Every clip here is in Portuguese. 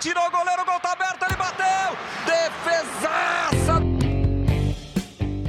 Tirou o goleiro, o gol tá aberto, ele bateu! Defesaça!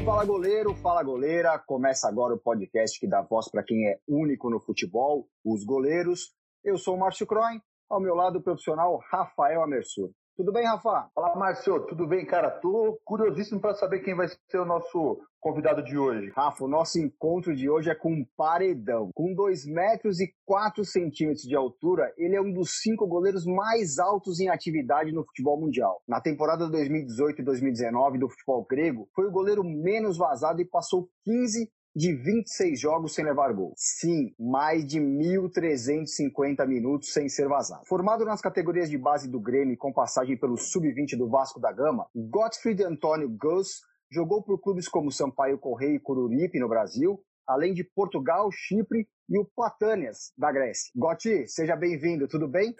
Fala goleiro, fala goleira. Começa agora o podcast que dá voz para quem é único no futebol, os goleiros. Eu sou o Márcio Croin, ao meu lado o profissional Rafael Amersur. Tudo bem, Rafa? Fala, Márcio. Tudo bem, cara? Tô curiosíssimo para saber quem vai ser o nosso convidado de hoje. Rafa, o nosso encontro de hoje é com um paredão. Com 2 metros e 4 centímetros de altura, ele é um dos cinco goleiros mais altos em atividade no futebol mundial. Na temporada 2018 e 2019 do futebol grego, foi o goleiro menos vazado e passou 15 de 26 jogos sem levar gol. Sim, mais de 1.350 minutos sem ser vazado. Formado nas categorias de base do Grêmio com passagem pelo Sub-20 do Vasco da Gama, Gottfried Antônio Gus jogou por clubes como Sampaio Correia e Coruripe no Brasil, além de Portugal, Chipre e o Platânias, da Grécia. Gotti, seja bem-vindo, tudo bem?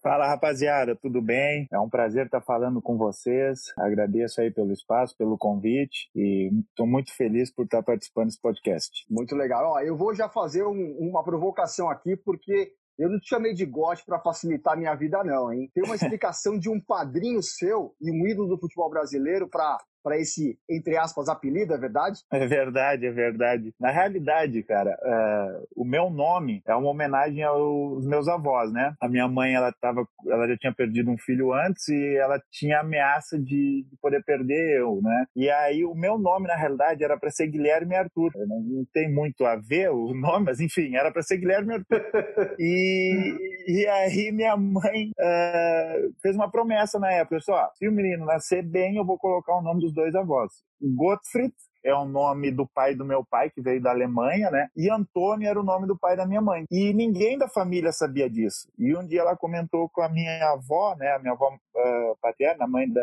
Fala, rapaziada, tudo bem? É um prazer estar falando com vocês. Agradeço aí pelo espaço, pelo convite e estou muito feliz por estar participando desse podcast. Muito legal. Ó, eu vou já fazer um, uma provocação aqui, porque eu não te chamei de gote para facilitar a minha vida, não, hein? Tem uma explicação de um padrinho seu e um ídolo do futebol brasileiro para para esse, entre aspas, apelido, é verdade? É verdade, é verdade. Na realidade, cara, é, o meu nome é uma homenagem aos meus avós, né? A minha mãe, ela, tava, ela já tinha perdido um filho antes e ela tinha ameaça de, de poder perder eu, né? E aí o meu nome, na realidade, era para ser Guilherme Arthur. Não, não, tem muito a ver o nome, mas enfim, era para ser Guilherme Arthur. E, e aí minha mãe uh, fez uma promessa na época, só, se o menino nascer bem, eu vou colocar o nome dos dois avós. Gottfried é o nome do pai do meu pai, que veio da Alemanha, né? E Antônio era o nome do pai da minha mãe. E ninguém da família sabia disso. E um dia ela comentou com a minha avó, né? A minha avó uh, paterna, a mãe da,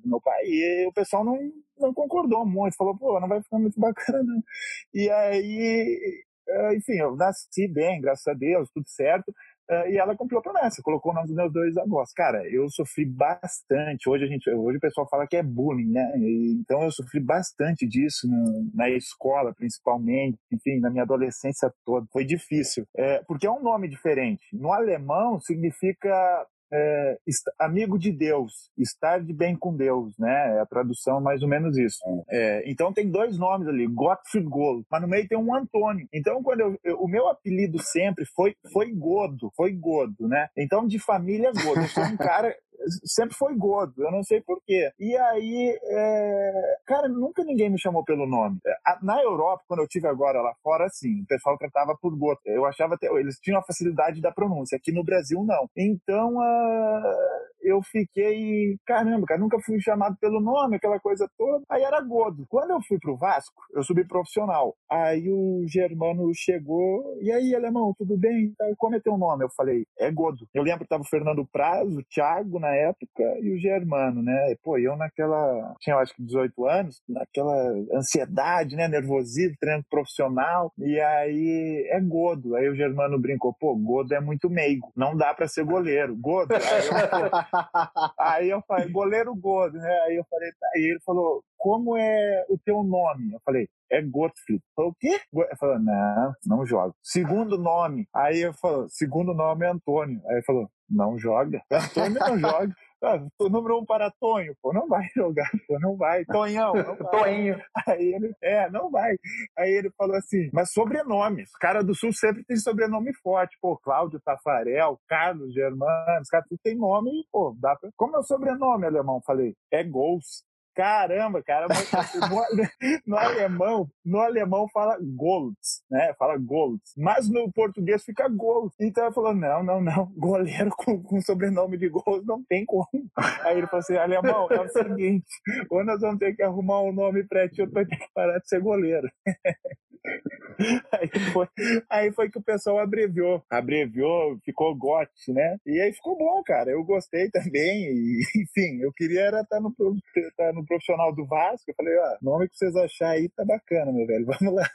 do meu pai, e o pessoal não, não concordou muito. Falou, pô, não vai ficar muito bacana, não. E aí, uh, enfim, eu nasci bem, graças a Deus, tudo certo. Uh, e ela cumpriu a promessa, colocou o nome dos meus dois avós. Cara, eu sofri bastante. Hoje a gente, hoje o pessoal fala que é bullying, né? E, então eu sofri bastante disso no, na escola, principalmente, enfim, na minha adolescência toda. Foi difícil, é, porque é um nome diferente. No alemão significa é, amigo de Deus, estar de bem com Deus, né? É a tradução mais ou menos isso. É, então tem dois nomes ali, Gottfried Gold, mas no meio tem um Antônio. Então quando eu, eu, o meu apelido sempre foi foi Godo, foi Godo, né? Então de família Godo. Eu sou um cara sempre foi gordo, eu não sei porquê. E aí, é... cara, nunca ninguém me chamou pelo nome. É, na Europa, quando eu tive agora lá fora, sim, o pessoal tratava por gordo. Eu achava até, eles tinham a facilidade da pronúncia, aqui no Brasil não. Então, uh... 呃 eu fiquei, caramba, cara, nunca fui chamado pelo nome, aquela coisa toda. Aí era gordo. Quando eu fui pro Vasco, eu subi profissional. Aí o Germano chegou, e aí, alemão, tudo bem? Como é teu nome? Eu falei, é Godo. Eu lembro que tava o Fernando Praz, o Thiago na época e o Germano, né? E, pô, eu naquela, tinha acho que 18 anos, naquela ansiedade, né? Nervosismo, treino profissional, e aí é Godo. Aí o Germano brincou, pô, Godo é muito meigo, não dá para ser goleiro. Godo. Aí eu, aí eu falei, goleiro Godo, né? Aí eu falei, tá. Aí ele falou, como é o teu nome? Eu falei, é Gottfried. Falou, o quê? Eu falei, não, não joga. Segundo nome. Aí eu falei, segundo nome é Antônio. Aí ele falou, não joga. Antônio não joga. Ah, número um para Tonho, pô, não vai jogar, pô, não vai. Tonhão, não vai. Tonho. Aí ele, é, não vai. Aí ele falou assim, mas sobrenomes. Os caras do Sul sempre tem sobrenome forte. Pô, Cláudio Tafarel, Carlos Germano, os caras tudo tem nome pô, dá pra... Como é o sobrenome, alemão? Falei, é Gols. Caramba, cara, no, no, alemão, no alemão fala Golds, né? Fala Golds. Mas no português fica Gold. Então ele falou: não, não, não, goleiro com, com sobrenome de Gold não tem como. Aí ele falou assim: alemão, é o seguinte, ou nós vamos ter que arrumar um nome pra ti, ou tu vai ter que parar de ser goleiro. Aí foi, aí foi que o pessoal abreviou. Abreviou, ficou GOT, né? E aí ficou bom, cara. Eu gostei também. E, enfim, eu queria era estar no, estar no profissional do Vasco. Eu falei, ó, nome que vocês acharem aí tá bacana, meu velho. Vamos lá.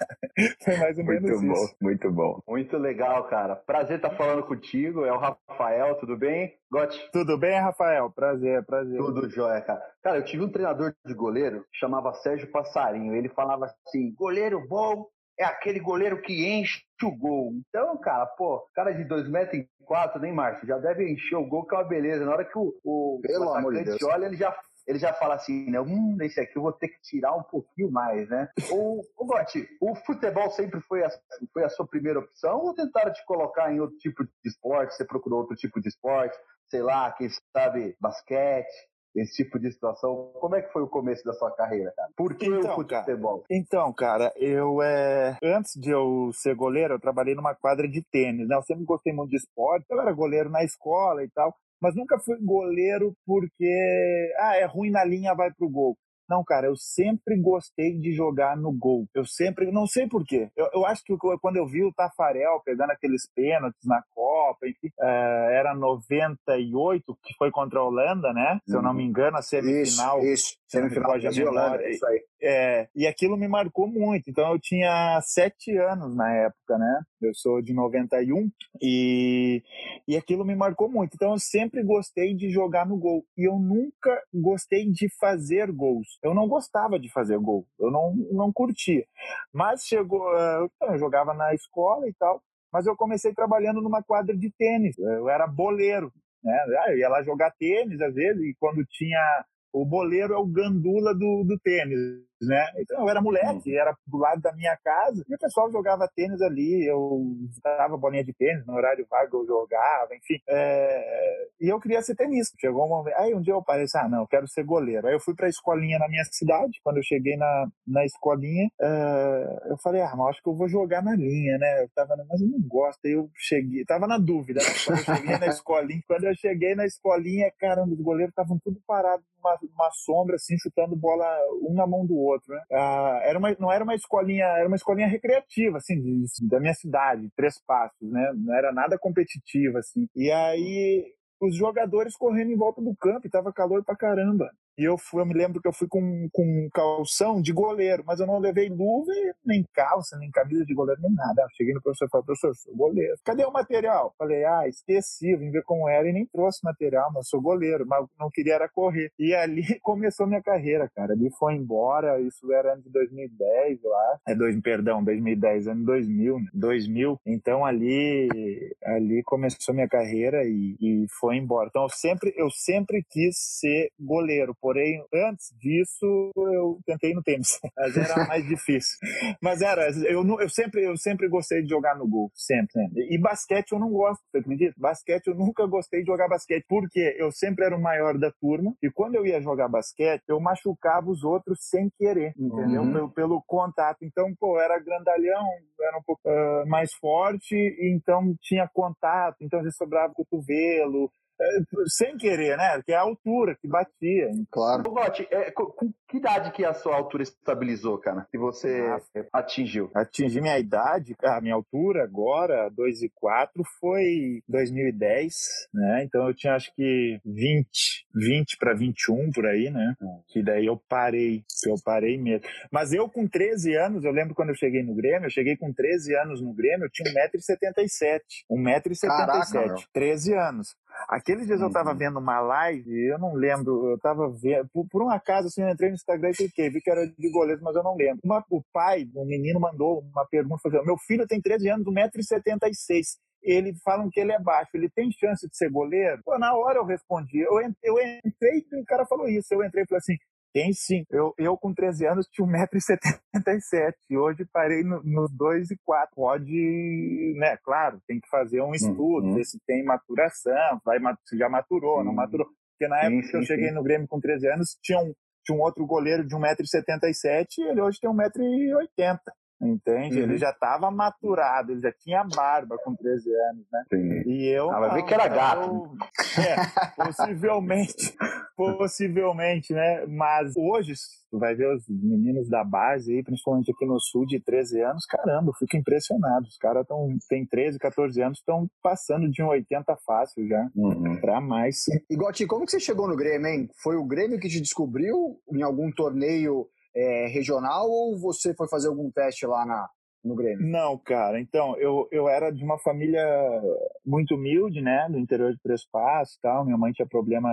Foi mais ou menos muito isso. Bom, muito bom. Muito legal, cara. Prazer estar falando contigo. É o Rafael, tudo bem? Gotti. Tudo bem, Rafael? Prazer, prazer. Tudo jóia, cara. Cara, eu tive um treinador de goleiro que chamava Sérgio Passarinho. Ele falava assim: goleiro bom é aquele goleiro que enche o gol. Então, cara, pô, cara de 2 metros e quatro, nem Márcio, já deve encher o gol, que é uma beleza. Na hora que o, o, o de Deus. olha, ele já ele já fala assim, né? Hum, esse aqui eu vou ter que tirar um pouquinho mais, né? o, o Gotti, o futebol sempre foi a, foi a sua primeira opção ou tentaram te colocar em outro tipo de esporte? Você procurou outro tipo de esporte? Sei lá, quem sabe, basquete? Esse tipo de situação. Como é que foi o começo da sua carreira, cara? Por que Então, o futebol? Então, cara, eu é... antes de eu ser goleiro, eu trabalhei numa quadra de tênis, né? Eu sempre gostei muito de esporte, eu era goleiro na escola e tal, mas nunca fui goleiro porque ah, é ruim na linha, vai pro gol. Não, cara, eu sempre gostei de jogar no gol. Eu sempre, não sei porquê. Eu, eu acho que quando eu vi o Tafarel pegando aqueles pênaltis na Copa, enfim, eh, era 98, que foi contra a Holanda, né? Se eu não me engano, a semifinal. Isso, isso. Semifinal e memória. Holanda, isso aí. É, e aquilo me marcou muito. Então eu tinha sete anos na época, né? Eu sou de 91 e, e aquilo me marcou muito. Então eu sempre gostei de jogar no gol e eu nunca gostei de fazer gols. Eu não gostava de fazer gol, eu não, não curtia. Mas chegou, eh, eu jogava na escola e tal, mas eu comecei trabalhando numa quadra de tênis. Eu era boleiro, né? Ah, Eu ia lá jogar tênis às vezes e quando tinha o boleiro é o gandula do, do tênis, né? Então eu era moleque, era do lado da minha casa, e o pessoal jogava tênis ali, eu dava bolinha de tênis, no horário vago eu jogava, enfim. É, E eu queria ser tenista. Chegou um momento, aí um dia eu parei ah, não, eu quero ser goleiro. Aí eu fui pra escolinha na minha cidade, quando eu cheguei na, na escolinha, é, eu falei, ah, mas acho que eu vou jogar na linha, né? Eu tava, mas eu não gosto. Aí eu cheguei, tava na dúvida, né? Quando eu cheguei na escolinha, quando eu cheguei na escolinha, caramba, os goleiros estavam tudo parados numa, numa sombra, assim, chutando bola um na mão do outro, né? Ah, era uma, não era uma escolinha, era uma escolinha recreativa, assim, de- da minha cidade, Três Passos, né? Não era nada competitivo, assim. E aí, os jogadores correndo em volta do campo, e tava calor pra caramba. E eu, fui, eu me lembro que eu fui com, com calção de goleiro, mas eu não levei luva, nem calça, nem camisa de goleiro, nem nada. Eu cheguei no professor e falei, professor, sou goleiro. Cadê o material? Falei, ah, esqueci, vim ver como era e nem trouxe material, mas sou goleiro, mas não queria era correr. E ali começou minha carreira, cara. Ali foi embora, isso era ano de 2010, eu acho. É dois, perdão, 2010, ano 2000, né? 2000. Então ali, ali começou minha carreira e, e foi embora. Então eu sempre, eu sempre quis ser goleiro, porém antes disso eu tentei no tênis, mas era mais difícil. Mas era, eu, eu sempre, eu sempre gostei de jogar no gol, sempre. sempre. E basquete eu não gosto, você acredita? Basquete eu nunca gostei de jogar basquete, porque eu sempre era o maior da turma e quando eu ia jogar basquete eu machucava os outros sem querer, entendeu? Uhum. Pelo, pelo contato. Então, pô, eu era grandalhão, era um pouco ah, mais forte, então tinha contato, então às vezes sobrava cotovelo, sem querer, né? Que é a altura que batia. Claro. Gotti, é, com que idade que a sua altura estabilizou, cara? Que você Nossa. atingiu? Atingi minha idade, a minha altura agora, 2 e 4, foi 2010, né? Então eu tinha acho que 20, 20 para 21 por aí, né? Que daí eu parei, eu parei mesmo. Mas eu com 13 anos, eu lembro quando eu cheguei no Grêmio, eu cheguei com 13 anos no Grêmio, eu tinha 1,77m. 1,77m, Caraca, meu. 13 anos. Aqueles dias eu Uhum. tava vendo uma live, eu não lembro, eu tava vendo, por, por um acaso, assim, eu entrei no Instagram e cliquei, vi que era de goleiro, mas eu não lembro. Uma- o pai, um menino, mandou uma pergunta, falou, meu filho tem 13 anos, 1,76m, ele falam que ele é baixo, ele tem chance de ser goleiro? Pô, na hora eu respondi, eu, eu entrei e o cara falou isso, eu entrei e falei assim, tem sim. Eu, eu com 13 anos tinha 1,77m. E hoje parei no- nos 2 e 4. Pode, né? Claro, tem que fazer um estudo, Uhum. ver se tem maturação, vai, se já maturou, não Sim. maturou. Porque na Sim, época que eu sim, cheguei sim. no Grêmio com 13 anos, tinha tinha um outro goleiro de 1,77m e ele hoje tem 1,80m. Entende? Uhum. Ele já estava maturado, ele já tinha barba com 13 anos, né? Sim. E eu. Ah, vai ver não, que era gato. eu- É, possivelmente. possivelmente, né? Mas hoje, tu vai ver os meninos da base aí, principalmente aqui no sul, de 13 anos, caramba, eu fico impressionado. Os caras tão, têm 13, 14 anos, estão passando de um 80 fácil já. Uhum. Pra mais. E Gotti, como que você chegou no Grêmio, hein? Foi o Grêmio que te descobriu em algum torneio é, regional ou você foi fazer algum teste lá na, no Grêmio? Não, cara. Então, eu, eu era de uma família muito humilde, né? Do interior de Três Passos tal. Minha mãe tinha problema,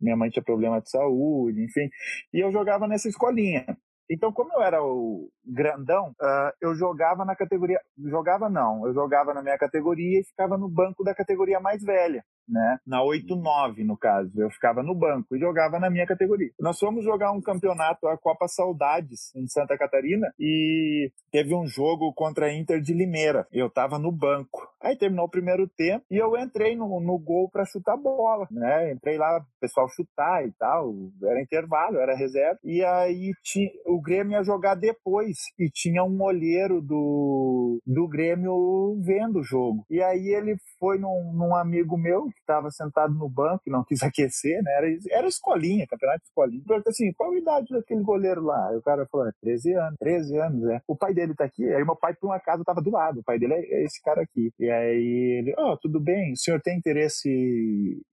minha mãe tinha problema de saúde, enfim. E eu jogava nessa escolinha. Então, como eu era o grandão, uh, eu jogava na categoria. Jogava não, eu jogava na minha categoria e ficava no banco da categoria mais velha né? Na 8-9, no caso. Eu ficava no banco e jogava na minha categoria. Nós fomos jogar um campeonato, a Copa Saudades, em Santa Catarina, e teve um jogo contra a Inter de Limeira. Eu tava no banco. Aí terminou o primeiro tempo e eu entrei no, no gol para chutar bola, né? Entrei lá, o pessoal chutar e tal. Era intervalo, era reserva. E aí tinha, o Grêmio ia jogar depois e tinha um olheiro do, do Grêmio vendo o jogo. E aí ele foi num, num amigo meu que estava sentado no banco e não quis aquecer, né? Era, era escolinha, campeonato de escolinha. Perguntou assim, qual a idade daquele goleiro lá? Aí o cara falou, 13 é, anos, 13 anos, é. O pai dele tá aqui. Aí meu pai, por um acaso, tava do lado. O pai dele é, é esse cara aqui. E aí ele, ó, oh, tudo bem, o senhor tem interesse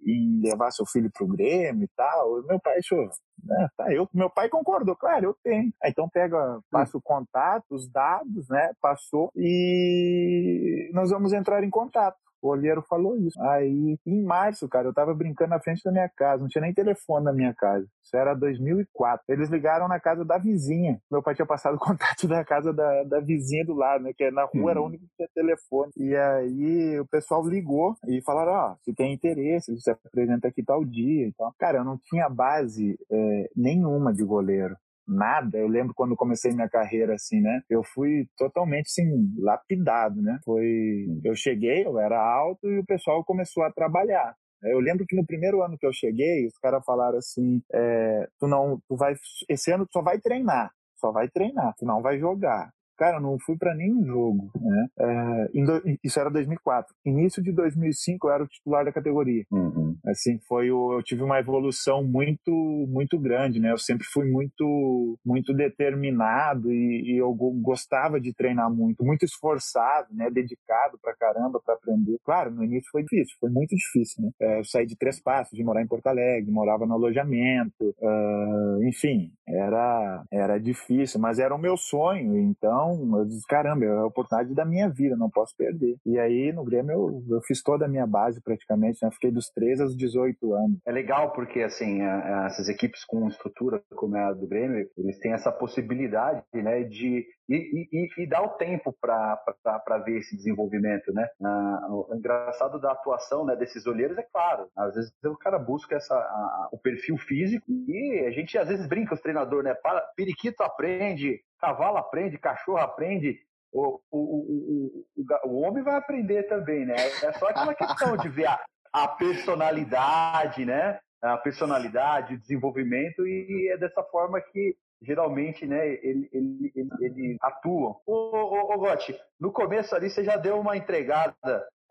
em levar seu filho pro Grêmio e tal? E meu pai achou, né? Tá, eu, meu pai concordou, claro, eu tenho. Aí, então pega, passa o contato, os dados, né? Passou e nós vamos entrar em contato. O olheiro falou isso. Aí, em março, cara, eu tava brincando na frente da minha casa, não tinha nem telefone na minha casa. Isso era 2004. Eles ligaram na casa da vizinha. Meu pai tinha passado o contato da casa da, da vizinha do lado, né? Que na rua uhum. era o único que tinha telefone. E aí o pessoal ligou e falaram: Ó, oh, se tem interesse, você apresenta aqui tal dia e tal. Cara, eu não tinha base é, nenhuma de goleiro nada. Eu lembro quando comecei minha carreira assim, né? Eu fui totalmente assim lapidado, né? Foi, eu cheguei, eu era alto e o pessoal começou a trabalhar. Eu lembro que no primeiro ano que eu cheguei, os caras falaram assim: é, tu não, tu vai, esse ano tu só vai treinar, só vai treinar, tu não vai jogar. Cara, eu não fui para nenhum jogo, né? É, do, isso era 2004. Início de 2005 eu era o titular da categoria. Uhum. Assim, foi o, eu tive uma evolução muito, muito grande, né? Eu sempre fui muito, muito determinado e, e eu gostava de treinar muito, muito esforçado, né? Dedicado pra caramba para aprender. Claro, no início foi difícil, foi muito difícil, né? É, eu saí de Três Passos, de morar em Porto Alegre, morava no alojamento, uh, enfim, era, era difícil, mas era o meu sonho, então então, eu disse, caramba, é a oportunidade da minha vida, não posso perder. E aí, no Grêmio, eu, eu fiz toda a minha base praticamente, né? Fiquei dos 13 aos 18 anos. É legal porque, assim, essas equipes com estrutura como é a do Grêmio, eles têm essa possibilidade, né, de e, e, e dar o tempo para ver esse desenvolvimento, né? Ah, o engraçado da atuação né, desses olheiros é claro, às vezes o cara busca essa, a, o perfil físico e a gente às vezes brinca os treinadores, né? Para, periquito aprende, cavalo aprende, cachorro aprende, o, o, o, o, o homem vai aprender também, né? É só aquela questão de ver a, a personalidade, né? A personalidade, o desenvolvimento, e é dessa forma que geralmente, né, ele, ele, ele, ele atua. Ô, ô, ô, Gotti, no começo ali você já deu uma entregada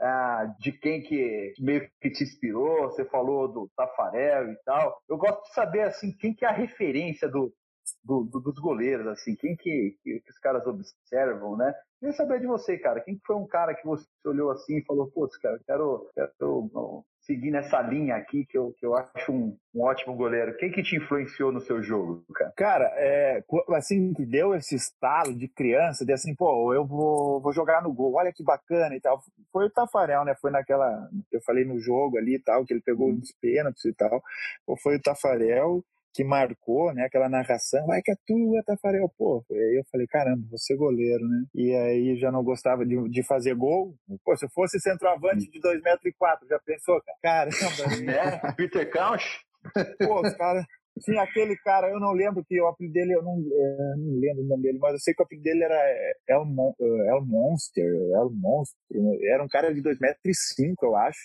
ah, de quem que meio que te inspirou, você falou do Tafarel e tal. Eu gosto de saber, assim, quem que é a referência do, do, do, dos goleiros, assim, quem que, que, que, os caras observam, né? Queria saber de você, cara, quem foi um cara que você olhou assim e falou, putz, cara, quero, quero seguir nessa linha aqui que eu, que eu acho um, um ótimo goleiro. Quem que te influenciou no seu jogo, cara? Cara, é, assim, que deu esse estalo de criança, de assim, pô, eu vou, vou jogar no gol, olha que bacana e tal. Foi o Tafarel, né? Foi naquela, eu falei no jogo ali e tal, que ele pegou os pênaltis e tal. Foi o Tafarel que marcou, né? Aquela narração, vai que é tua, Tafarel, pô. E aí eu falei, caramba, vou ser goleiro, né? E aí já não gostava de, de fazer gol. Pô, se eu fosse centroavante de 2,4 metros, e quatro, já pensou, cara? Caramba. Né? Peter Couch? Pô, os caras tinha aquele cara, eu não lembro que o apelido dele, eu não, é, não lembro o nome dele, mas eu sei que o apelido dele era El, El Monster, El Monster, era um cara de 2,5 metros, e cinco, eu acho.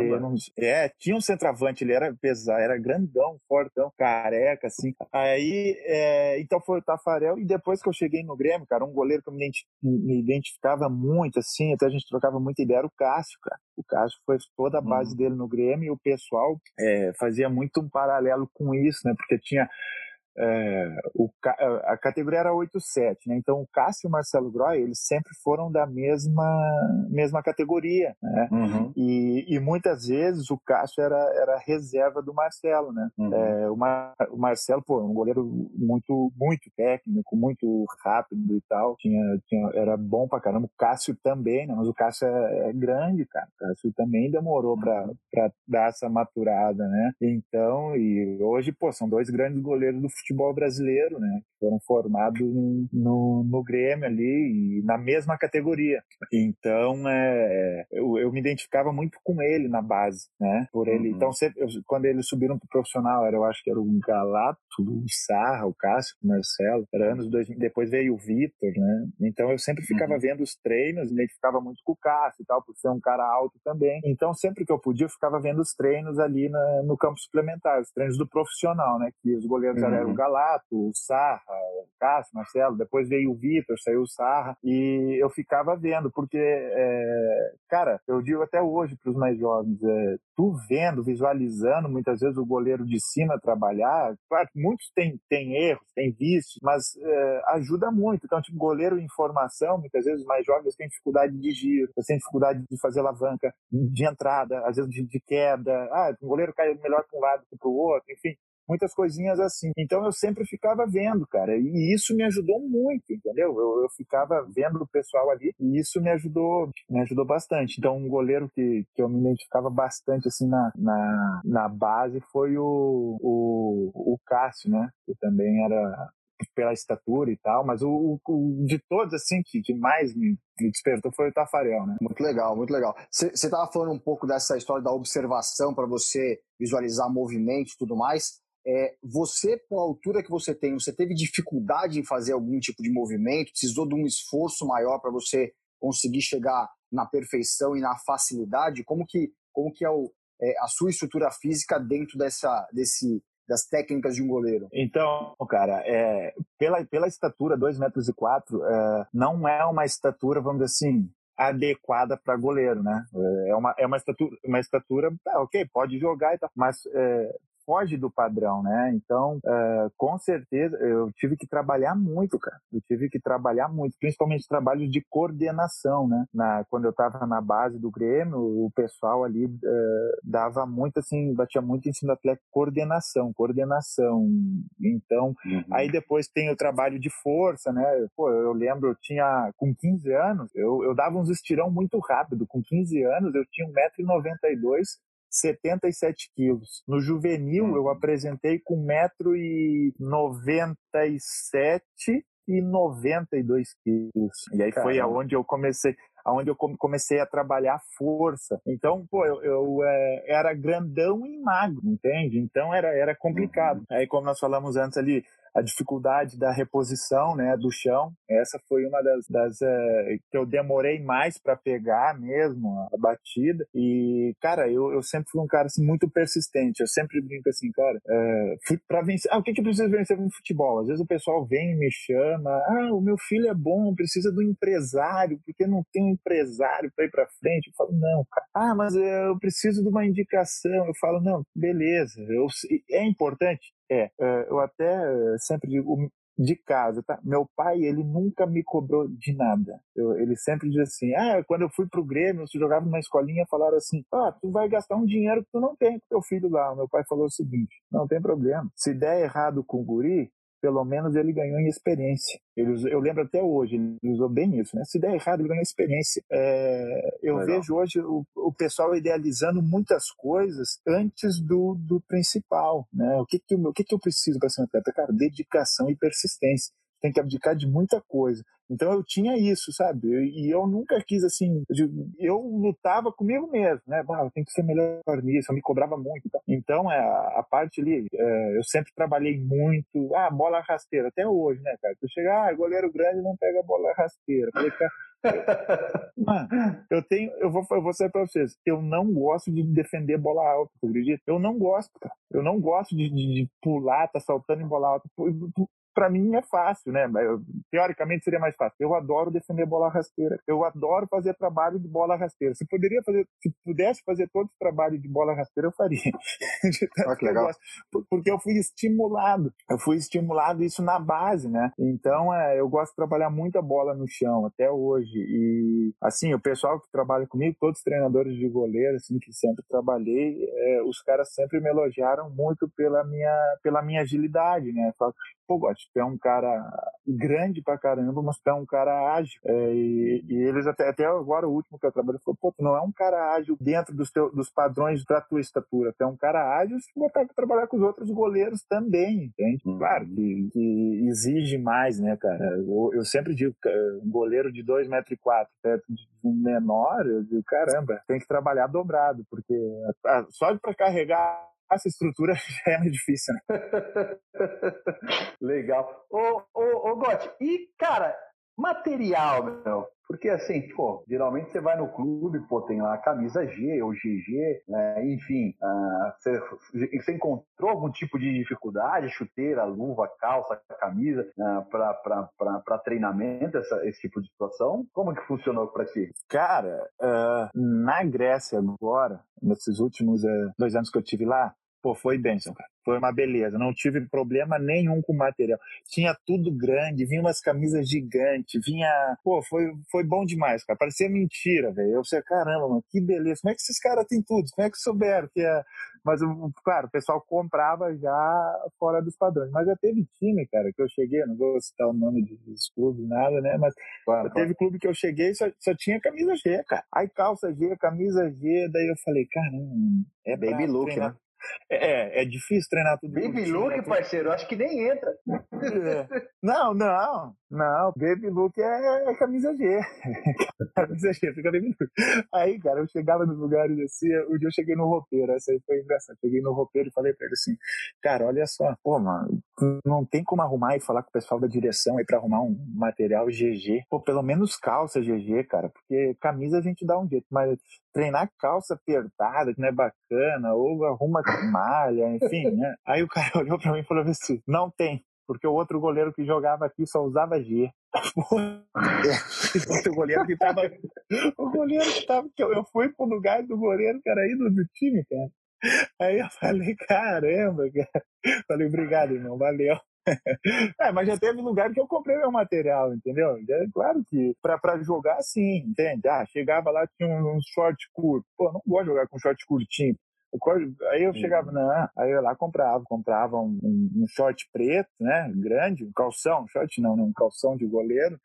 Ele, não, é, tinha um centroavante, ele era pesado, era grandão, fortão, careca, assim. Aí, é, então foi o Tafarel, e depois que eu cheguei no Grêmio, cara, um goleiro que eu me, me identificava muito, assim, até a gente trocava muita ideia, era o Cássio, cara. O Cássio foi toda a base hum. dele no Grêmio, e o pessoal é, fazia muito um paralelo com isso, né? Porque tinha é, o, a categoria era 8-7, né? Então o Cássio e o Marcelo Groy, eles sempre foram da mesma, mesma categoria, né? Uhum. E, e, muitas vezes o Cássio era, era reserva do Marcelo, né? Uhum. É, o, Mar, o, Marcelo, pô, um goleiro muito, muito técnico, muito rápido e tal, tinha, tinha, era bom pra caramba. O Cássio também, né? Mas o Cássio é, é grande, cara. O Cássio também demorou uhum. pra, pra dar essa maturada, né? Então, e hoje, pô, são dois grandes goleiros do futebol brasileiro, né? Foram formados no, no Grêmio ali, na mesma categoria. Então, é, eu, eu me identificava muito com ele na base, né? Por ele. Uhum. Então, sempre, eu, quando eles subiram pro profissional, era, eu acho que era o Galato, o Sarra, o Cássio, o Marcelo. Era anos 2000. Depois veio o Vitor, né? Então, eu sempre ficava uhum. vendo os treinos, me identificava muito com o Cássio e tal, por ser um cara alto também. Então, sempre que eu podia, eu ficava vendo os treinos ali na, no campo suplementar, os treinos do profissional, né? Que os goleiros uhum. eram o Galato, o Sarra, o Cássio, Marcelo. Depois veio o Vitor, saiu o Sarra. E eu ficava vendo, porque, é, cara, eu digo até hoje para os mais jovens, é, tu vendo, visualizando muitas vezes o goleiro de cima trabalhar, claro, muitos têm, têm erros, têm vícios, mas é, ajuda muito. Então, tipo, goleiro em formação, muitas vezes os mais jovens têm dificuldade de giro, têm dificuldade de fazer alavanca, de entrada, às vezes de, de queda. Ah, o goleiro cai melhor para um lado que para o outro, enfim muitas coisinhas assim. Então eu sempre ficava vendo, cara, e isso me ajudou muito, entendeu? Eu, eu ficava vendo o pessoal ali e isso me ajudou, me ajudou bastante. Então um goleiro que, que eu me identificava bastante assim na, na, na base foi o, o, o Cássio, né? Que também era pela estatura e tal, mas o, o de todos, assim, que, que mais me, me, despertou foi o Tafarel, né? Muito legal, muito legal. Você estava falando um pouco dessa história da observação para você visualizar movimento e tudo mais. É, você, com a altura que você tem, você teve dificuldade em fazer algum tipo de movimento? Precisou de um esforço maior para você conseguir chegar na perfeição e na facilidade? Como que, como que é, o, é a sua estrutura física dentro dessa, desse, das técnicas de um goleiro? Então, cara, é, pela, pela estatura, 2 metros e quatro, é, não é uma estatura, vamos dizer assim, adequada para goleiro, né? É uma, é uma estatura, uma estatura, tá, ok, pode jogar e tal, mas é, foge do padrão, né? Então, uh, com certeza, eu tive que trabalhar muito, cara. Eu tive que trabalhar muito, principalmente trabalhos de coordenação, né? Na, quando eu estava na base do Grêmio, o pessoal ali uh, dava muito, assim, batia muito em cima do atleta, coordenação, coordenação. Então, uhum. aí depois tem o trabalho de força, né? Pô, eu lembro, eu tinha, com 15 anos, eu, eu dava uns estirão muito rápido. Com 15 anos, eu tinha 1,92m 77 quilos. No juvenil, hum. eu apresentei com 1,97m e 92 quilos. E aí Caramba. foi aonde eu comecei aonde eu comecei a trabalhar força. Então, pô, eu, eu é, era grandão e magro, entende? Então era, era complicado. Uhum. Aí, como nós falamos antes ali, a dificuldade da reposição né, do chão. Essa foi uma das, das é, que eu demorei mais para pegar mesmo a, batida. E, cara, eu, eu sempre fui um cara assim, muito persistente. Eu sempre brinco assim, cara, é, fui para vencer. Ah, o que, que eu preciso vencer no futebol? Às vezes o pessoal vem e me chama. Ah, o meu filho é bom, precisa do empresário, porque não tem um empresário para ir para frente. Eu falo, não, cara. Ah, mas eu preciso de uma indicação. Eu falo, não, beleza. Eu, é importante? É, é, eu até é, sempre digo de casa, tá? Meu pai, ele nunca me cobrou de nada. Eu, ele sempre diz assim: ah, quando eu fui pro Grêmio, se jogava numa escolinha, falaram assim: ah, tu vai gastar um dinheiro que tu não tem com teu filho lá. Meu pai falou o seguinte: não tem problema. Se der errado com o guri, pelo menos ele ganhou em experiência. Ele usou, eu lembro até hoje, ele usou bem isso, né? Se der errado, ele ganhou experiência. É, eu Legal. vejo hoje o, o, pessoal idealizando muitas coisas antes do, do principal, né? O que que, o que, que eu preciso para ser um atleta? Cara, dedicação e persistência tem que abdicar de muita coisa. Então eu tinha isso, sabe? E eu nunca quis assim, eu lutava comigo mesmo, né? Ah, eu tenho que ser melhor nisso, eu me cobrava muito. Então é, a parte ali, é, eu sempre trabalhei muito, ah, bola rasteira, até hoje, né, cara? Tu chegar, ah, goleiro grande não pega bola rasteira. Falei, cara, Mano, eu tenho, eu vou, eu vou sair pra vocês. Eu não gosto de defender bola alta, tu acredita? Eu não gosto, cara. Eu não gosto de, de, de pular, tá saltando em bola alta para mim é fácil, né? Teoricamente seria mais fácil. Eu adoro defender bola rasteira. Eu adoro fazer trabalho de bola rasteira. Se poderia fazer, se pudesse fazer todo o trabalho de bola rasteira, eu faria. ah, que legal. Porque eu fui estimulado. Eu fui estimulado isso na base, né? Então, é, eu gosto de trabalhar muita bola no chão até hoje. E assim, o pessoal que trabalha comigo, todos os treinadores de goleiro, assim, que sempre trabalhei, é, os caras sempre me elogiaram muito pela minha, pela minha agilidade, né? Pô, Gotti, tu é um cara grande pra caramba, mas tu é um cara ágil. É, e, e, eles até, até agora, o último que eu trabalhei, falou, pô, tu não é um cara ágil dentro dos, teu, dos padrões da tua estatura, tu é um cara ágil se botar pra trabalhar com os outros goleiros também, entende? Uhum. Claro que, que, exige mais, né, cara? Eu, eu sempre digo, um goleiro de 2,4 metros e quatro, perto de um menor, eu digo, caramba, tem que trabalhar dobrado, porque só para carregar essa estrutura já é mais difícil, né? Legal. Ô, ô, ô Gotti, e, cara, material, meu, porque assim, pô, geralmente você vai no clube, pô, tem lá a camisa G ou GG, né? enfim, uh, você, você, encontrou algum tipo de dificuldade, chuteira, luva, calça, camisa, uh, para treinamento, essa, esse tipo de situação? Como que funcionou para ti? Cara, uh, na Grécia agora, nesses últimos uh, dois anos que eu tive lá, Pô, foi bênção, cara. Foi uma beleza. Não tive problema nenhum com o material. Tinha tudo grande, vinha umas camisas gigantes, vinha. Pô, foi, foi bom demais, cara. Parecia mentira, velho. Eu sei, caramba, mano, que beleza. Como é que esses caras têm tudo? Como é que souberam que é. Mas, claro, o pessoal comprava já fora dos padrões. Mas já teve time, cara, que eu cheguei, não vou citar o nome dos clubes, nada, né? Mas claro, teve clube que eu cheguei e só, só tinha camisa G, cara. Aí calça G, camisa G, daí eu falei, caramba, é baby look, né? É, é difícil treinar tudo. Baby Look, né? parceiro, acho que nem entra. É. Não, não, não. Baby Look é, camisa G. camisa G, fica Baby Look. Aí, cara, eu chegava nos lugares assim, um dia eu cheguei no roupeiro, essa aí foi engraçado. Cheguei no roupeiro e falei pra ele assim, cara, olha só, pô, mano, não tem como arrumar e falar com o pessoal da direção aí pra arrumar um material GG. Pô, pelo menos calça GG, cara, porque camisa a gente dá um jeito, mas treinar calça apertada, que não é bacana, ou arruma malha, enfim, né? Aí o cara olhou pra mim e falou assim: não tem, porque o outro goleiro que jogava aqui só usava G. o goleiro que tava. O goleiro que tava. Eu fui pro lugar do goleiro que era ídolo do time, cara. Aí eu falei, caramba, cara. Falei, obrigado, irmão, valeu. é, mas já teve lugar que eu comprei meu material, entendeu? É claro que pra, pra jogar, sim, entende? Ah, chegava lá, tinha um, um short curto. Pô, não gosto de jogar com short curtinho. Aí eu chegava, não, aí eu lá comprava, comprava um, um, short preto, né, grande, um calção, short não, né, um calção de goleiro,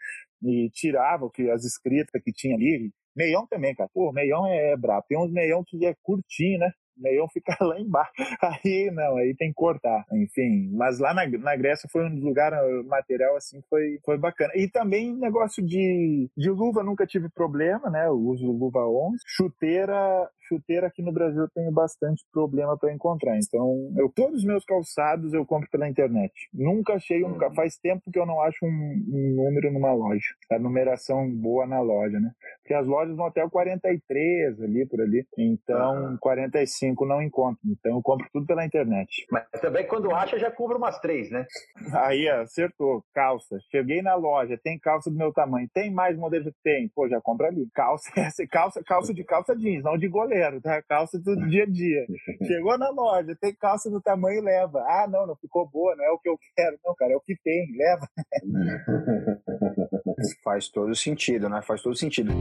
e tirava o que as escritas que tinha ali, meião também, cara, pô, meião é brabo, tem uns meião que é curtinho, né, meião fica lá embaixo. Aí não, aí tem que cortar. Enfim, mas lá na, na Grécia foi um lugar material assim foi foi bacana. E também negócio de, de luva nunca tive problema, né? Eu uso luva 11. Chuteira chuteira aqui no Brasil eu tenho bastante problema para encontrar. Então, eu todos os meus calçados eu compro pela internet. Nunca achei, um, nunca faz tempo que eu não acho um, um, número numa loja. A numeração boa na loja, né? Porque as lojas vão até o 43 ali por ali. Então, uhum. 45 não encontro. Então, eu compro tudo pela internet. Mas também quando acha já compra umas três, né? Aí, acertou. Calça. Cheguei na loja, tem calça do meu tamanho. Tem mais modelos que tem? Pô, já compra ali. Calça, calça, calça de calça jeans, não de goleiro goleiro, tá? Calça do dia a dia. Chegou na loja, tem calça do tamanho leva. Ah, não, não ficou boa, não é o que eu quero. Não, cara, é o que tem, leva. Faz todo sentido, né? Faz todo sentido.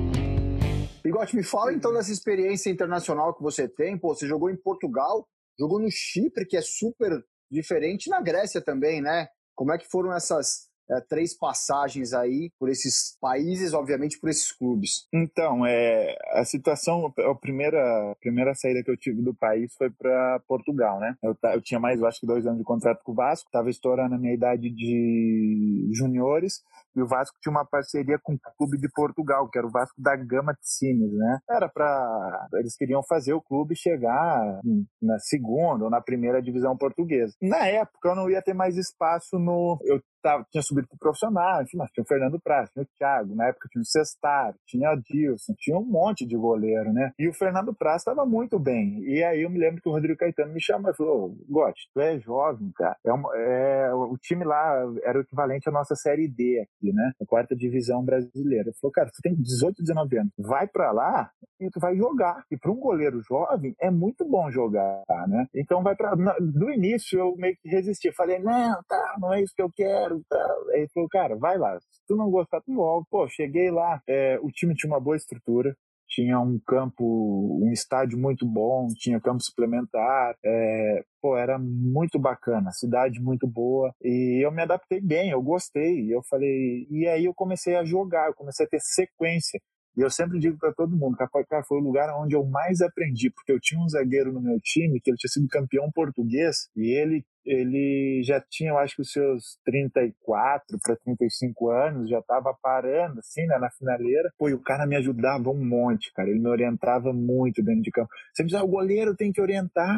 Bigote, me fala então dessa experiência internacional que você tem. Pô, você jogou em Portugal, jogou no Chipre, que é super diferente, na Grécia também, né? Como é que foram essas é, três passagens aí por esses países, obviamente por esses clubes. Então, é, a situação, a primeira, a primeira saída que eu tive do país foi para Portugal, né? Eu, eu tinha mais, eu acho que dois anos de contrato com o Vasco, estava estourando a minha idade de juniores, e o Vasco tinha uma parceria com o clube de Portugal, que era o Vasco da Gama de Cines, né? Era para eles queriam fazer o clube chegar na segunda ou na primeira divisão portuguesa. Na época eu não ia ter mais espaço no eu tava, tinha subido pro profissional, enfim, mas tinha o Fernando Praz, tinha o Thiago, na época tinha o Cestar, tinha o Dilson, tinha um monte de goleiro, né? E o Fernando Praz estava muito bem. E aí eu me lembro que o Rodrigo Caetano me chamou e falou: Gotti, tu é jovem, cara. É, uma, é o time lá era o equivalente à nossa Série D aqui, né? A quarta divisão brasileira. Ele falou, cara, tu tem 18, 19 anos, vai para lá e tu vai jogar. E para um goleiro jovem é muito bom jogar, né? Então vai para. No início eu meio que resisti. Falei, não, tá, não é isso que eu quero Aí ele falou, cara, vai lá. Se tu não gostar, tu volta. Pô, cheguei lá, é, o time tinha uma boa estrutura. tinha um campo, um estádio muito bom, tinha campo suplementar, é, pô, era muito bacana, cidade muito boa, e eu me adaptei bem, eu gostei, eu falei, e aí eu comecei a jogar, eu comecei a ter sequência, e eu sempre digo para todo mundo, que foi o lugar onde eu mais aprendi, porque eu tinha um zagueiro no meu time que ele tinha sido campeão português e ele ele já tinha, eu acho que os seus 34 para 35 anos, já estava parando, assim, né, na finaleira. Pô, e o cara me ajudava um monte, cara. Ele me orientava muito dentro de campo. Você diz, ah, o goleiro tem que orientar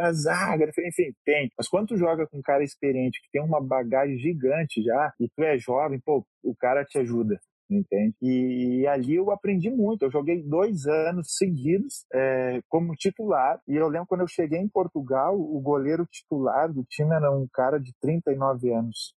a zaga, enfim, tem. Mas quando tu joga com um cara experiente, que tem uma bagagem gigante já, e tu é jovem, pô, o cara te ajuda entende? E, e, ali eu aprendi muito. Eu joguei dois anos seguidos é, como titular. E eu lembro quando eu cheguei em Portugal, o goleiro titular do time era um cara de 39 anos.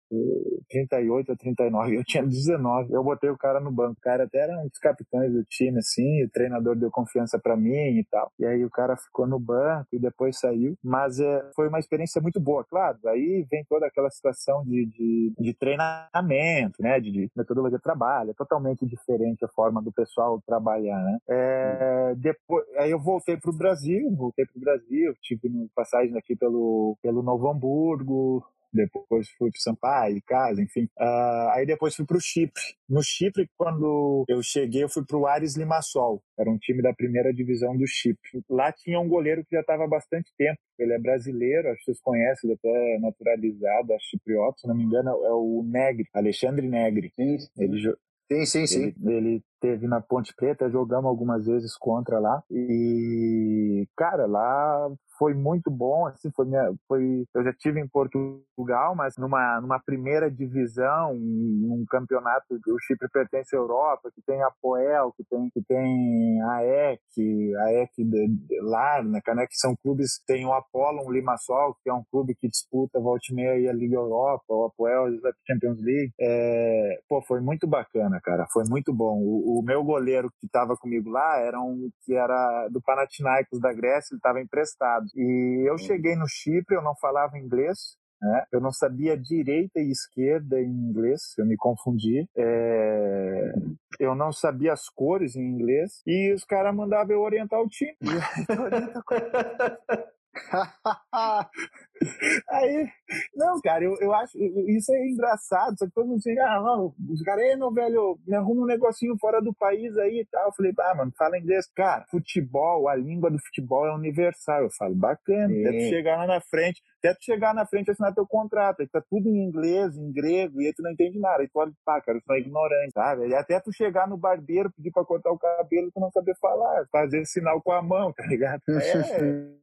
38 a 39, eu tinha 19. Eu botei o cara no banco. O cara até era um dos capitães do time, assim, o treinador deu confiança para mim e tal. E aí o cara ficou no banco e depois saiu. Mas é, foi uma experiência muito boa, claro. Aí vem toda aquela situação de, de, de treinamento, né, de, de metodologia de trabalho totalmente diferente a forma do pessoal trabalhar, né? É, depois, aí eu voltei para o Brasil, voltei para o Brasil, tive passagem aqui pelo, pelo Novo Hamburgo, depois fui para Sampaio, casa, enfim. Uh, aí depois fui para o Chipre. No Chipre, quando eu cheguei, eu fui para o Ares Limassol, era um time da primeira divisão do Chipre. Lá tinha um goleiro que já estava há bastante tempo. Ele é brasileiro, acho que vocês conhecem, ele até é naturalizado, acho chipriota, se não me engano, é o Negri, Alexandre Negri. Sim. Ele, Sim, sim, sim. Ele, ele teve na Ponte Preta, jogamos algumas vezes contra lá. E, cara, lá foi muito bom, assim, foi, minha, foi eu já tive em Portugal, mas numa, numa primeira divisão, num campeonato, o Chipre pertence à Europa, que tem a Poel, que tem, que tem a EC, a EC de, de Larnaca, né, que são clubes, tem o Apollo, um Limassol, que é um clube que disputa volta e meia a Liga Europa, o Apoel, a Champions League, é, pô, foi muito bacana, cara, foi muito bom. O, o meu goleiro que estava comigo lá era um que era do Panathinaikos da Grécia, ele estava emprestado. E eu cheguei no Chipre, eu não falava inglês, né? Eu não sabia direita e esquerda em inglês, eu me confundi. É... Eu não sabia as cores em inglês e os caras mandavam eu orientar o time. Aí, não, cara, eu, eu acho, isso é engraçado, só que todo mundo diz, ah, não, os caras, meu velho, me arruma um negocinho fora do país aí e tal. Eu falei, ah, mano, fala inglês. Cara, futebol, a língua do futebol é universal. Eu falo, bacana, tu chegar lá na frente, até tu chegar na frente e assinar teu contrato, aí tá tudo em inglês, em grego, e aí tu não entende nada. Aí tu olha, pá, cara, eu sou ignorante, sabe? E até tu chegar no barbeiro, pedir pra cortar o cabelo, tu não saber falar, fazer sinal com a mão, tá ligado?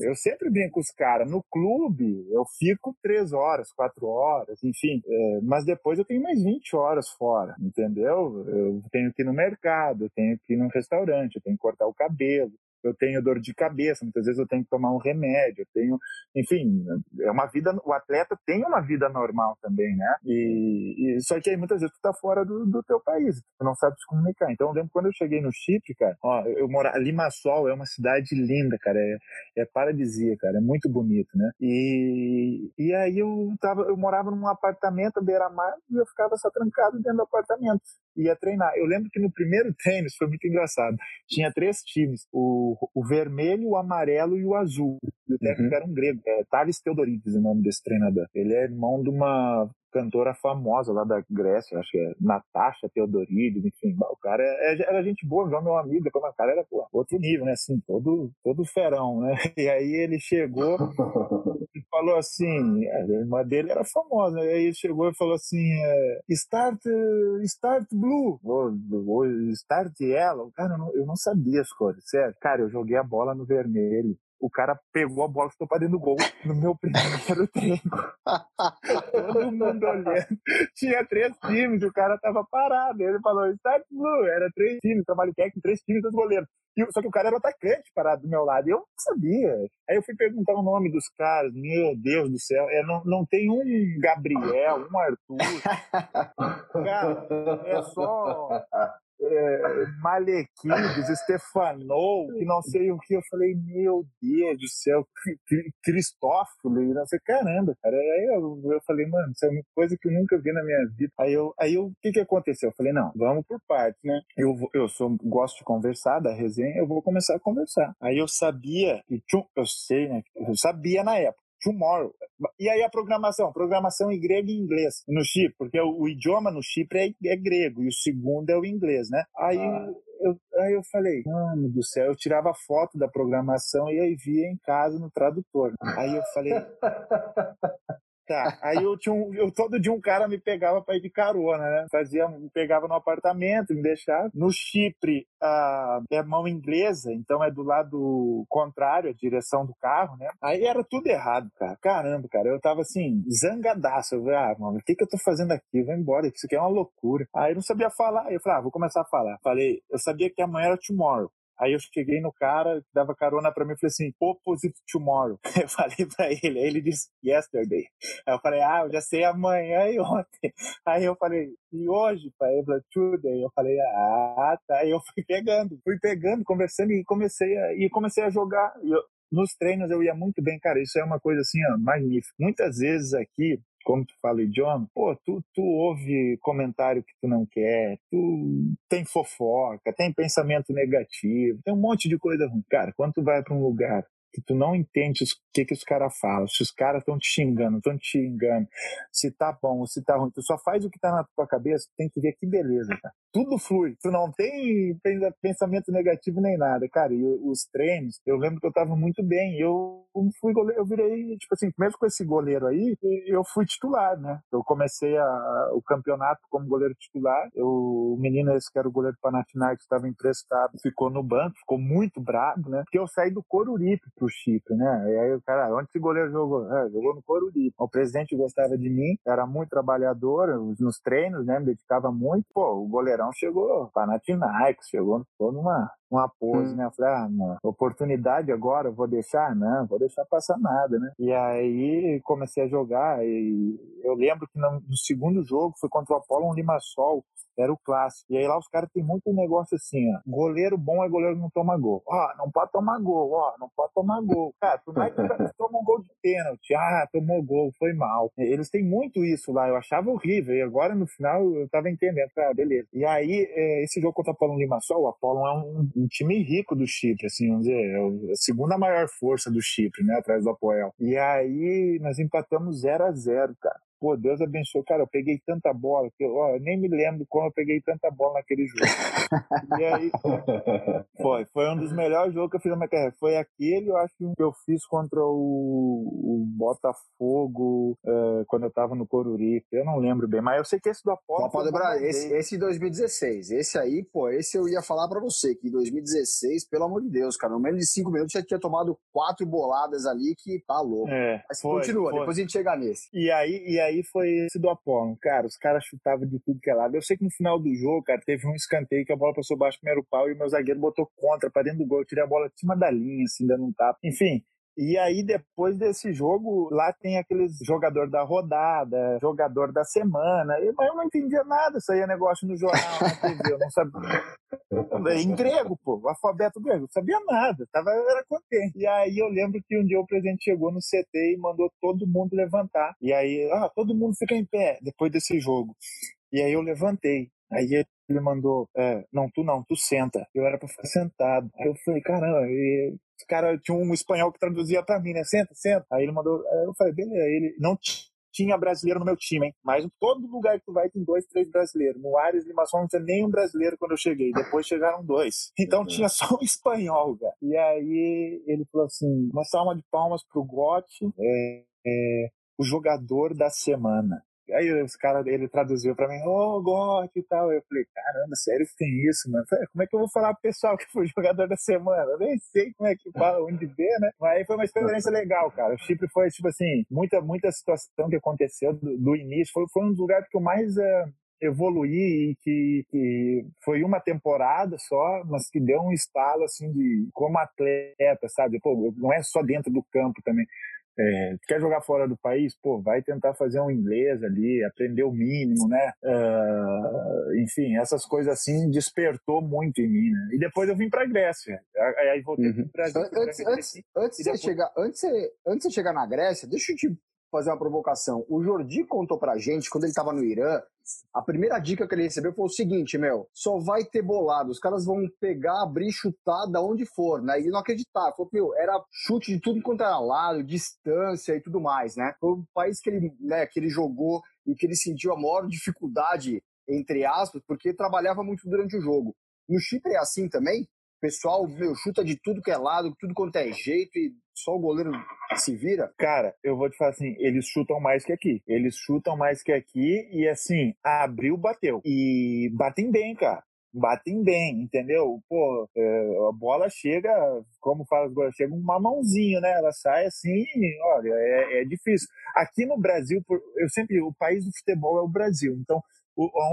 É. Eu sempre brinco com os caras. No clube, eu fico três horas, quatro horas, enfim. É, mas depois eu tenho mais 20 horas fora, entendeu? Eu tenho que ir no mercado, eu tenho que ir num restaurante, eu tenho que cortar o cabelo, eu tenho dor de cabeça, muitas vezes eu tenho que tomar um remédio, eu tenho, enfim, é uma vida, o atleta tem uma vida normal também, né? E, e só que aí muitas vezes tu tá fora do, do teu país, tu não sabe se comunicar. Então eu lembro quando eu cheguei no Chipre, cara, ó, eu moro, Limassol é uma cidade linda, cara, é, é paradisíaca, cara, é muito bonito, né? E, e aí eu tava, eu morava num apartamento beira-mar e eu ficava só trancado dentro do apartamento, ia treinar. Eu lembro que no primeiro isso foi muito engraçado, tinha três times, o o, vermelho, o amarelo e o azul. O técnico uhum. era um grego, é Thales Theodorides, o nome desse treinador. Ele é irmão de uma cantora famosa lá da Grécia, acho que é Natasha Theodorides, enfim, o cara é, é, era gente boa, já meu amigo, depois o cara era pô, outro nível, né, assim, todo, todo ferão, né, e aí ele chegou e falou assim, a irmã dele era famosa, né? aí ele chegou e falou assim, é, start, start blue, ou, ou start yellow, cara, eu não, eu não sabia as cores, sério, cara, eu joguei a bola no vermelho, o cara pegou a bola e ficou pra dentro do gol no meu primeiro treino. Todo mundo olhando. Tinha três times, o cara tava parado. Ele falou, Start Blue, era três times, trabalho técnico, três times dos goleiros. Só que o cara era o atacante parado do meu lado. E eu não sabia. Aí eu fui perguntar o nome dos caras. Meu Deus do céu. É, não, não tem um Gabriel, um Arthur. cara, é só é, Malequides, Stefanou, que não sei o que. Eu falei, meu Deus do céu, Cristófilo, não sei, caramba, cara. Aí eu, eu falei, mano, isso é uma coisa que eu nunca vi na minha vida. Aí eu, aí eu, o que que aconteceu? Eu falei, não, vamos por partes, né? Eu, eu sou, gosto de conversar, da resenha, eu vou começar a conversar. Aí eu sabia, e eu sei, né? Eu sabia na época tomorrow. E aí a programação, programação em grego e inglês no Chipre, porque o, o idioma no Chipre é, é, grego e o segundo é o inglês, né? Aí ah. eu, aí eu falei, mano do céu, eu tirava foto da programação e aí via em casa no tradutor. Aí eu falei, Tá. Aí eu tinha um, eu, todo dia um cara me pegava para ir de carona, né? Fazia, me pegava no apartamento, me deixava. No Chipre, a, é mão inglesa, então é do lado contrário, a direção do carro, né? Aí era tudo errado, cara. Caramba, cara. Eu tava assim, zangadaço. Eu falei, ah, mano, o que que eu tô fazendo aqui? Vou embora, isso aqui é uma loucura. Aí eu não sabia falar. Eu falei, ah, vou começar a falar. Falei, eu sabia que amanhã era tomorrow. Aí eu cheguei no cara, dava carona para mim e falei assim, opposite tomorrow. Eu falei para ele, aí ele disse yesterday. Aí eu falei, ah, eu já sei amanhã e ontem. Aí eu falei, e hoje, pai? Ele falou, today. Eu falei, ah, tá. Aí eu fui pegando, fui pegando, conversando e comecei a, e comecei a jogar. Eu, nos treinos eu ia muito bem, cara. Isso é uma coisa assim, ó, magnífica. Muitas vezes aqui, como tu fala idioma, pô, tu, tu ouve comentário que tu não quer, tu tem fofoca, tem pensamento negativo, tem um monte de coisa ruim. Cara, quando tu vai para um lugar que tu não entende o que, que os caras falam, se os caras estão te xingando, estão te xingando, se tá bom ou se tá ruim, tu só faz o que tá na tua cabeça, tu tem que ver que beleza, cara. Tudo flui, tu não tem pensamento negativo nem nada, cara. E os treinos, eu lembro que eu tava muito bem, eu fui goleiro, eu virei, tipo assim, mesmo com esse goleiro aí, eu fui titular, né? Eu comecei a, o campeonato como goleiro titular, eu, o menino esse que era o goleiro do Panathinaikos estava emprestado, ficou no banco, ficou muito bravo, né? Porque eu saí do Coruripe pro Chipre, né? E aí o cara, onde esse goleiro jogou? É, jogou no Coruripe. O presidente gostava de mim, era muito trabalhador nos treinos, né? Me dedicava muito. Pô, o goleirão chegou, Panathinaikos, chegou, ficou numa uma pose, hum. né? Eu falei, ah, mano, oportunidade agora, vou deixar? Não, vou deixar passar nada, né? E aí comecei a jogar e eu lembro que no, no segundo jogo foi contra o Apolo Limassol, era o clássico. E aí lá os caras têm muito negócio assim, ó. Goleiro bom é goleiro que não toma gol. Ó, não pode tomar gol, ó, não pode tomar gol. Cara, por mais que o cara toma um gol de pênalti, ah, tomou gol, foi mal. Eles têm muito isso lá, eu achava horrível. E agora no final eu tava entendendo, ah, beleza. E aí, é, esse jogo contra o Apolo Limassol, o Apolo é um, um, time rico do Chipre, assim, vamos dizer, é a segunda maior força do Chipre, né, atrás do Apoel. E aí nós empatamos 0 a 0 cara. Pô, Deus abençoe. Cara, eu peguei tanta bola que eu, ó, eu nem me lembro como eu peguei tanta bola naquele jogo. e aí, foi, foi um dos melhores jogos que eu fiz na minha carreira. Foi aquele, eu acho, que eu fiz contra o, o Botafogo é, quando eu tava no Coruripe. Eu não lembro bem, mas eu sei que esse do Apolo. Copa do Brasil, esse, esse 2016. Esse aí, pô, esse eu ia falar pra você, que em 2016, pelo amor de Deus, cara, no menos de cinco minutos já tinha tomado quatro boladas ali que tá louco. É, mas foi, continua, foi. depois a gente chega nesse. E aí, e aí aí foi esse do Apolo. Cara, os caras chutavam de tudo que é lado. Eu sei que no final do jogo, cara, teve um escanteio que a bola passou baixo do primeiro pau e o meu zagueiro botou contra para dentro do gol. Eu tirei a bola de cima da linha, assim, dando um tapa. Enfim, e aí, depois desse jogo, lá tem aqueles jogador da rodada, jogador da semana. Mas eu não entendia nada, isso aí é negócio no jornal, na TV, eu não sabia. Em grego, pô, alfabeto grego, não sabia nada, tava, era contente. E aí eu lembro que um dia o presidente chegou no CT e mandou todo mundo levantar. E aí, ah, todo mundo fica em pé depois desse jogo. E aí eu levantei. Aí ele mandou, é, não, tu não, tu senta. Eu era pra ficar sentado. Aí eu falei, caramba, e os cara tinha um espanhol que traduzia pra mim, né? Senta, senta. Aí ele mandou, aí eu falei, beleza. Ele não tinha brasileiro no meu time, hein? Mas em todo lugar que tu vai tem dois, três brasileiros. No Ares Limassol não tinha nenhum brasileiro quando eu cheguei. Depois chegaram dois. Então tinha só um espanhol, cara. E aí ele falou assim: uma salva de palmas pro Gotti, é, é, o jogador da semana. Aí os caras, ele traduziu pra mim, oh, Gotti e tal. Eu falei, caramba, sério que tem isso, mano? Falei, como é que eu vou falar pro pessoal que foi jogador da semana? Eu nem sei como é que fala, onde vê, né? Mas foi uma experiência legal, cara. O Chipre foi, tipo assim, muita, muita situação que aconteceu do, do início. Foi, foi um dos lugares que eu mais. Uh, evoluir e que, que, foi uma temporada só, mas que deu um estalo assim de como atleta, sabe? Pô, não é só dentro do campo também É, quer jogar fora do país? Pô, vai tentar fazer um inglês ali, aprender o mínimo, né? Uh, enfim, essas coisas assim despertou muito em mim, né? E depois eu vim para Grécia. Aí voltei uhum. Brasil. Antes, antes, antes, de depois... chegar, antes, antes de chegar na Grécia, deixa eu te fazer uma provocação. O Jordi contou pra gente, quando ele tava no Irã, a primeira dica que ele recebeu foi o seguinte, meu, só vai ter bolado, os caras vão pegar, abrir, chutar da onde for, né? E não acreditava, falou, meu, era chute de tudo quanto era lado, distância e tudo mais, né? Foi o país que ele, né, que ele jogou e que ele sentiu a maior dificuldade, entre aspas, porque trabalhava muito durante o jogo. No Chipre é assim também? Pessoal, meu, chuta de tudo que é lado, tudo quanto é jeito e só o goleiro se vira? Cara, eu vou te falar assim, eles chutam mais que aqui. Eles chutam mais que aqui e assim, abriu, bateu. E batem bem, cara batem bem, entendeu? Pô, é, a bola chega, como fala chega uma mãozinha, né? Ela sai assim, olha, é, é, difícil. Aqui no Brasil, eu sempre, o país do futebol é o Brasil, então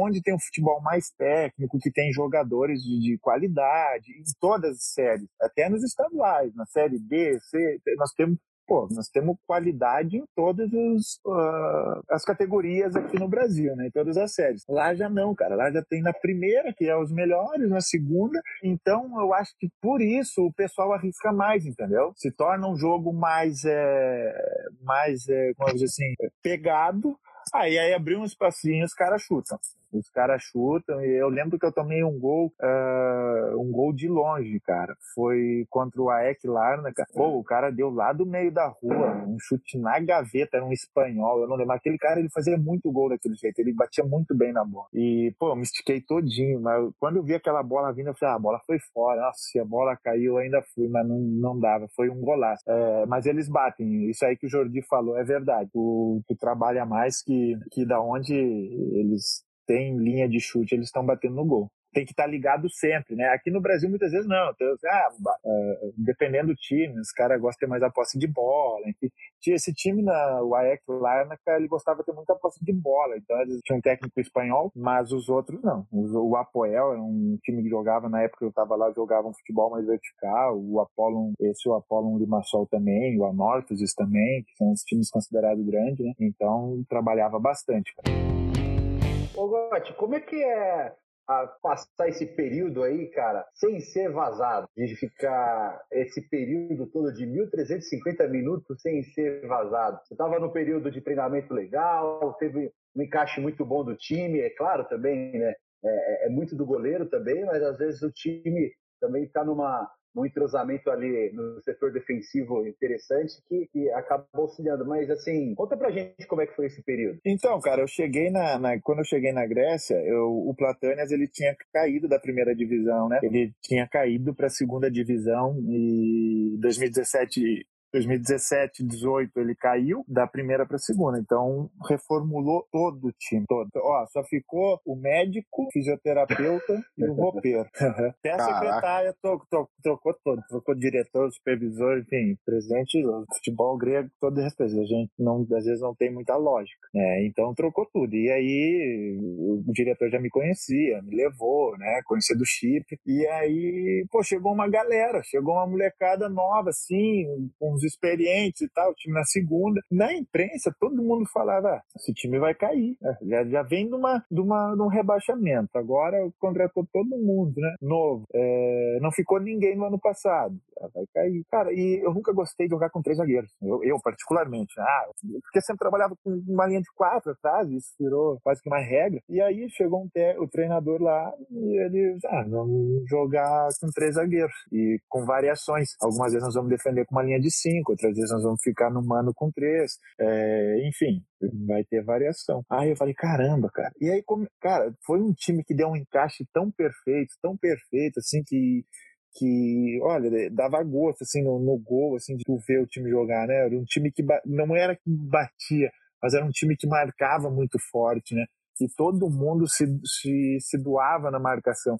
onde tem um futebol mais técnico, que tem jogadores de, de, qualidade, em todas as séries, até nos estaduais, na série B, C, nós temos pô, nós temos qualidade em todas os, uh, as categorias aqui no Brasil, né? Em todas as séries. Lá já não, cara. Lá já tem na primeira, que é os melhores, na segunda. Então, eu acho que por isso o pessoal arrisca mais, entendeu? Se torna um jogo mais, é, mais é, como eu assim, pegado, Aí, aí abriu um espacinho os caras chutam. Os caras chutam e eu lembro que eu tomei um gol, uh, um gol de longe, cara. Foi contra o Aek Larnaca. Pô, o cara deu lá do meio da rua, um chute na gaveta, era um espanhol, eu não lembro. Aquele cara, ele fazia muito gol daquele jeito, ele batia muito bem na bola. E, pô, eu me estiquei todinho, mas quando eu vi aquela bola vindo, eu falei, ah, a bola foi fora. Nossa, se a bola caiu, eu ainda fui, mas não, não dava. Foi um golaço. É, mas eles batem. Isso aí que o Jordi falou é verdade. Tu, tu trabalha mais que, que da onde eles tem linha de chute, eles estão batendo no gol tem que estar tá ligado sempre, né? Aqui no Brasil muitas vezes não. Então, ah, uh, dependendo do time, os caras gostam de ter mais a posse de bola. Enfim. Esse time na UAEC Larnaca, ele gostava de ter muita posse de bola. Então eles tinham um técnico espanhol, mas os outros não. O Apoel é um time que jogava, na época que eu estava lá, jogava um futebol mais vertical. O Apollo, esse o Apollo Limassol também, o Anorthosis também, que são os times considerados grandes, né? Então trabalhava bastante, cara. Ô, Gotti, como é que é passar esse período aí, cara, sem ser vazado, de ficar esse período todo de 1.350 minutos sem ser vazado. Você estava no período de treinamento legal, teve um encaixe muito bom do time, é claro também, né? É, é, é muito do goleiro também, mas às vezes o time também está numa um entrosamento ali no setor defensivo interessante que, que acaba auxiliando. Mas assim, conta pra gente como é que foi esse período. Então, cara, eu cheguei na, na quando eu cheguei na Grécia, eu, o Platânias ele tinha caído da primeira divisão, né? Ele tinha caído para a segunda divisão e 2017 2017, 18 ele caiu da primeira para a segunda, então reformulou todo o time, todo. Ó, só ficou o médico, fisioterapeuta e o roupeiro. Até a secretária trocou, trocou todo, trocou diretor, supervisor, enfim, presidente do futebol grego, todo respeito. A gente não, às vezes não tem muita lógica, né? Então trocou tudo. E aí o diretor já me conhecia, me levou, né? Conhecia do chip. E aí, pô, chegou uma galera, chegou uma molecada nova, assim, com uns experientes e tal, o time na segunda. Na imprensa, todo mundo falava: ah, esse time vai cair. É, já, já vem de, uma, de, uma, de um rebaixamento. Agora contratou todo mundo, né? Novo. É, não ficou ninguém no ano passado. Ah, vai cair. Cara, e eu nunca gostei de jogar com três zagueiros. Eu, eu particularmente. Ah, porque sempre trabalhava com uma linha de quatro atrás, isso virou quase que uma regra. E aí chegou um o treinador lá e ele, ah, vamos jogar com três zagueiros. E com variações. Algumas vezes nós vamos defender com uma linha de cinco outras vezes nós vamos ficar no mano com três. É, enfim, vai ter variação. Aí eu falei, caramba, cara. E aí, como, cara, foi um time que deu um encaixe tão perfeito, tão perfeito, assim, que que, olha, dava gosto, assim, no, no gol, assim, de tu ver o time jogar, né? Era um time que não era que batia, mas era um time que marcava muito forte, né? E todo mundo se, se, se doava na marcação.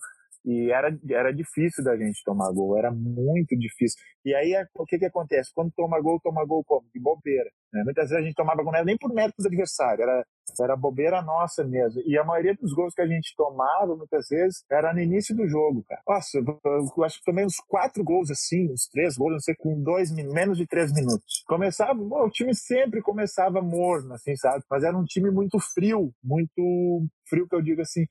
E era, era difícil da gente tomar gol, era muito difícil. E aí, o que que acontece? Quando toma gol, toma gol como? De bobeira. Né? Muitas vezes a gente tomava gol, nem por mérito do adversário, era, era bobeira nossa mesmo. E a maioria dos gols que a gente tomava, muitas vezes, era no início do jogo, cara. Nossa, eu acho que também uns quatro gols assim, uns três gols, não sei, com dois, menos de três minutos. Começava, bom, o time sempre começava morno, assim, sabe? Mas era um time muito frio, muito frio que eu digo assim,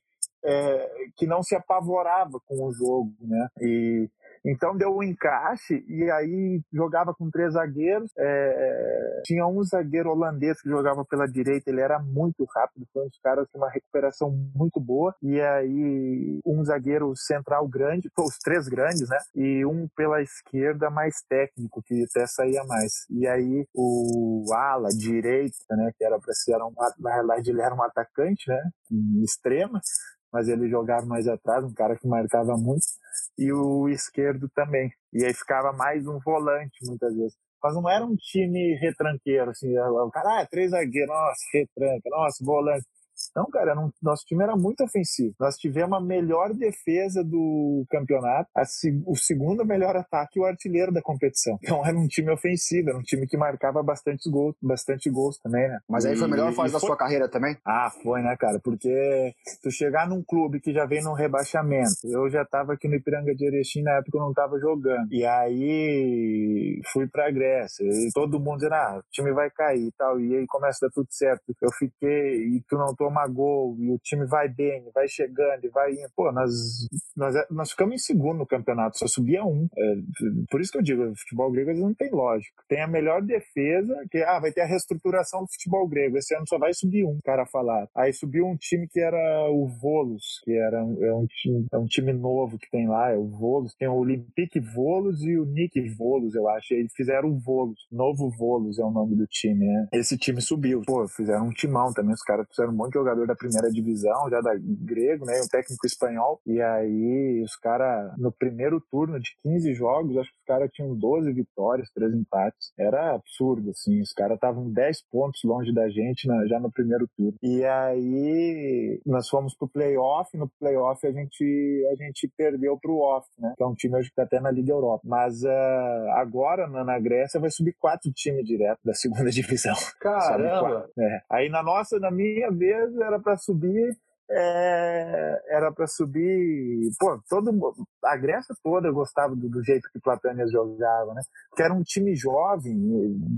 é, que não se apavorava com o jogo, né? E então deu um encaixe e aí jogava com três zagueiros. É, tinha um zagueiro holandês que jogava pela direita, ele era muito rápido, foi um dos caras com uma recuperação muito boa. E aí um zagueiro central grande, os três grandes, né? E um pela esquerda mais técnico, que até saía mais. E aí o ala direita, né? Que era para ser, era um, na realidade ele era um atacante, né? Extrema mas ele jogava mais atrás, um cara que marcava muito, e o esquerdo também. E aí ficava mais um volante muitas vezes. Mas não era um time retranqueiro, assim, o cara, ah, três zagueiros, nossa, retranca, nossa, volante. Não, cara, não, nosso time era muito ofensivo. Nós tivemos a melhor defesa do campeonato, a, o segundo melhor ataque e o artilheiro da competição. Então era um time ofensivo, era um time que marcava bastante gols, bastante gols também, né? Mas aí foi a melhor fase da foi... sua carreira também? Ah, foi, né, cara? Porque tu chegar num clube que já vem num rebaixamento, eu já tava aqui no Ipiranga de Erechim na época eu não tava jogando. E aí fui pra Grécia, e todo mundo dizendo, ah, o time vai cair e tal, e aí começa a dar tudo certo. Eu fiquei, e tu não toma gol e o time vai bem, vai chegando e vai indo. Pô, nós, nós, nós ficamos em segundo no campeonato, só subia um. É, por isso que eu digo, futebol grego não tem lógica. Tem a melhor defesa, que ah, vai ter a reestruturação do futebol grego. Esse ano só vai subir um, cara falar. Aí subiu um time que era o Volos, que era é um, time, é um time novo que tem lá, é o Volos. Tem o Olympique Volos e o Nick Volos, eu acho. Eles fizeram o Volos. Novo Volos é o nome do time, né? Esse time subiu. Pô, fizeram um timão também. Os caras fizeram um monte de jogador da primeira divisão, já da grego, né? Um técnico espanhol. E aí os caras, no primeiro turno de 15 jogos, acho que os caras tinham 12 vitórias, 3 empates. Era absurdo, assim. Os caras estavam 10 pontos longe da gente na, já no primeiro turno. E aí nós fomos pro playoff. No playoff a gente, a gente perdeu pro off, né? Que é um time hoje que tá até na Liga Europa. Mas uh, agora na, na Grécia vai subir quatro times direto da segunda divisão. Caramba! É. Aí na nossa, na minha vez, era para subir é, era para subir. Pô, todo a Grécia toda gostava do, do jeito que Platânia jogava, né? Porque era um time jovem,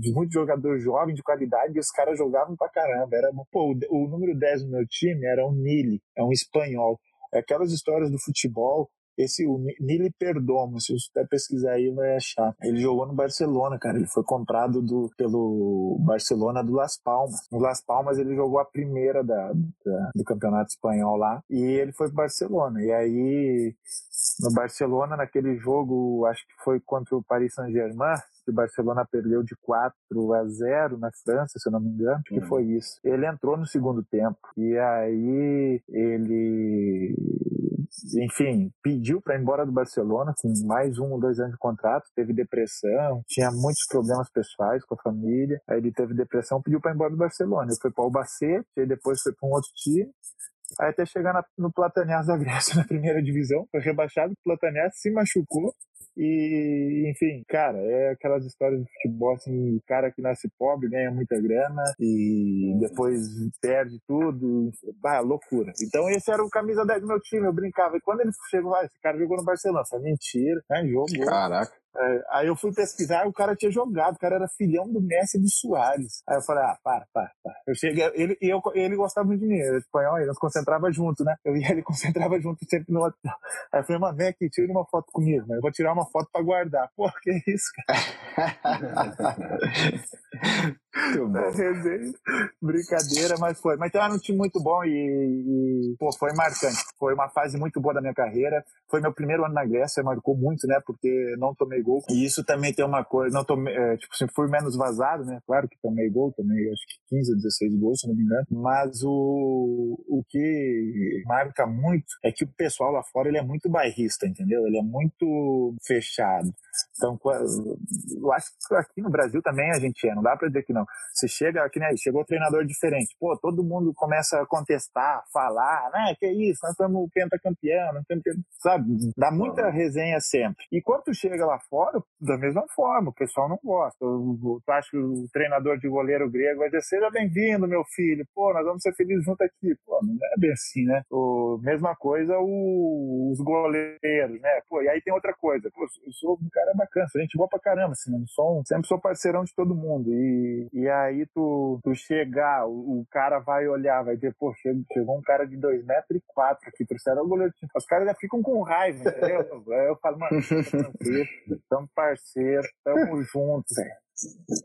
de muito jogador jovem, de qualidade, e os caras jogavam pra caramba. Era, pô, o, o número 10 do meu time era um Nili, é um espanhol. É aquelas histórias do futebol esse, o Nili Perdomo, se você pesquisar aí, vai achar. Ele jogou no Barcelona, cara. Ele foi comprado do, pelo Barcelona do Las Palmas. No Las Palmas ele jogou a primeira da, da do campeonato espanhol lá. E ele foi pro Barcelona. E aí, no Barcelona, naquele jogo, acho que foi contra o Paris Saint-Germain, que o Barcelona perdeu de 4 a 0 na França, se eu não me engano, que uhum. foi isso. Ele entrou no segundo tempo e aí ele enfim, pediu para ir embora do Barcelona com mais um ou dois anos de contrato, teve depressão, tinha muitos problemas pessoais com a família, aí ele teve depressão, pediu para ir embora do Barcelona. Ele foi para o Albacete, aí depois foi para um outro time, aí até chegar na, no Platanias da Grécia na primeira divisão, foi rebaixado, o Platanias se machucou, e, enfim, cara, é aquelas histórias de futebol, assim, cara que nasce pobre ganha muita grana e depois perde tudo. Ah, loucura. Então esse era o camisa 10 do meu time, eu brincava. E quando ele chegou, ah, esse cara jogou no Barcelona. Falei, mentira, né? Jogou. Caraca. É, aí eu fui pesquisar, o cara tinha jogado, o cara era filhão do Messi e do Soares. Aí eu falei, ah, para, para, para. Eu cheguei, ele, eu, ele gostava muito de mim, espanhol, ele nos concentrava junto, né? Eu ia, ele concentrava junto sempre no hotel. Aí eu falei, mano, vem aqui, tira uma foto comigo, mas eu vou tirar uma foto pra guardar. Pô, que isso, cara? muito bom. Brincadeira, mas foi. Mas então era um time muito bom e, e, pô, foi marcante. Foi uma fase muito boa da minha carreira. Foi meu primeiro ano na Grécia, marcou muito, né? Porque não tomei tomei gol. E isso também tem uma coisa, não tomei, é, tipo assim, fui menos vazado, né? Claro que tomei gol, tomei acho que 15 ou 16 gols, se não me engano. Mas o, o que marca muito é que o pessoal lá fora ele é muito bairrista, entendeu? Ele é muito fechado. Então, eu acho que aqui no Brasil também a gente é, não dá pra dizer que não. Você chega, aqui, né, chegou um treinador diferente, pô, todo mundo começa a contestar, falar, né, que isso, nós estamos pentacampeão, nós estamos, sabe, dá muita resenha sempre. E quando tu chega lá fora, da mesma forma, o pessoal não gosta. Tu acha que o treinador de goleiro grego vai dizer, seja bem-vindo, meu filho, pô, nós vamos ser felizes junto aqui. Pô, não é bem assim, né? O, mesma coisa o, os goleiros, né? Pô, e aí tem outra coisa, pô, eu sou um cara bacana, a gente boa pra caramba, assim, não sou, sempre sou parceirão de todo mundo. E, e aí tu, tu chegar, o, o cara vai olhar, vai dizer, pô, chegou, chegou um cara de 2 metros e 4 aqui, trouxeram o goleiro. Os caras já ficam com raiva, entendeu? Aí eu falo, mano, tranquilo, tamo parceiro, tamo juntos, velho.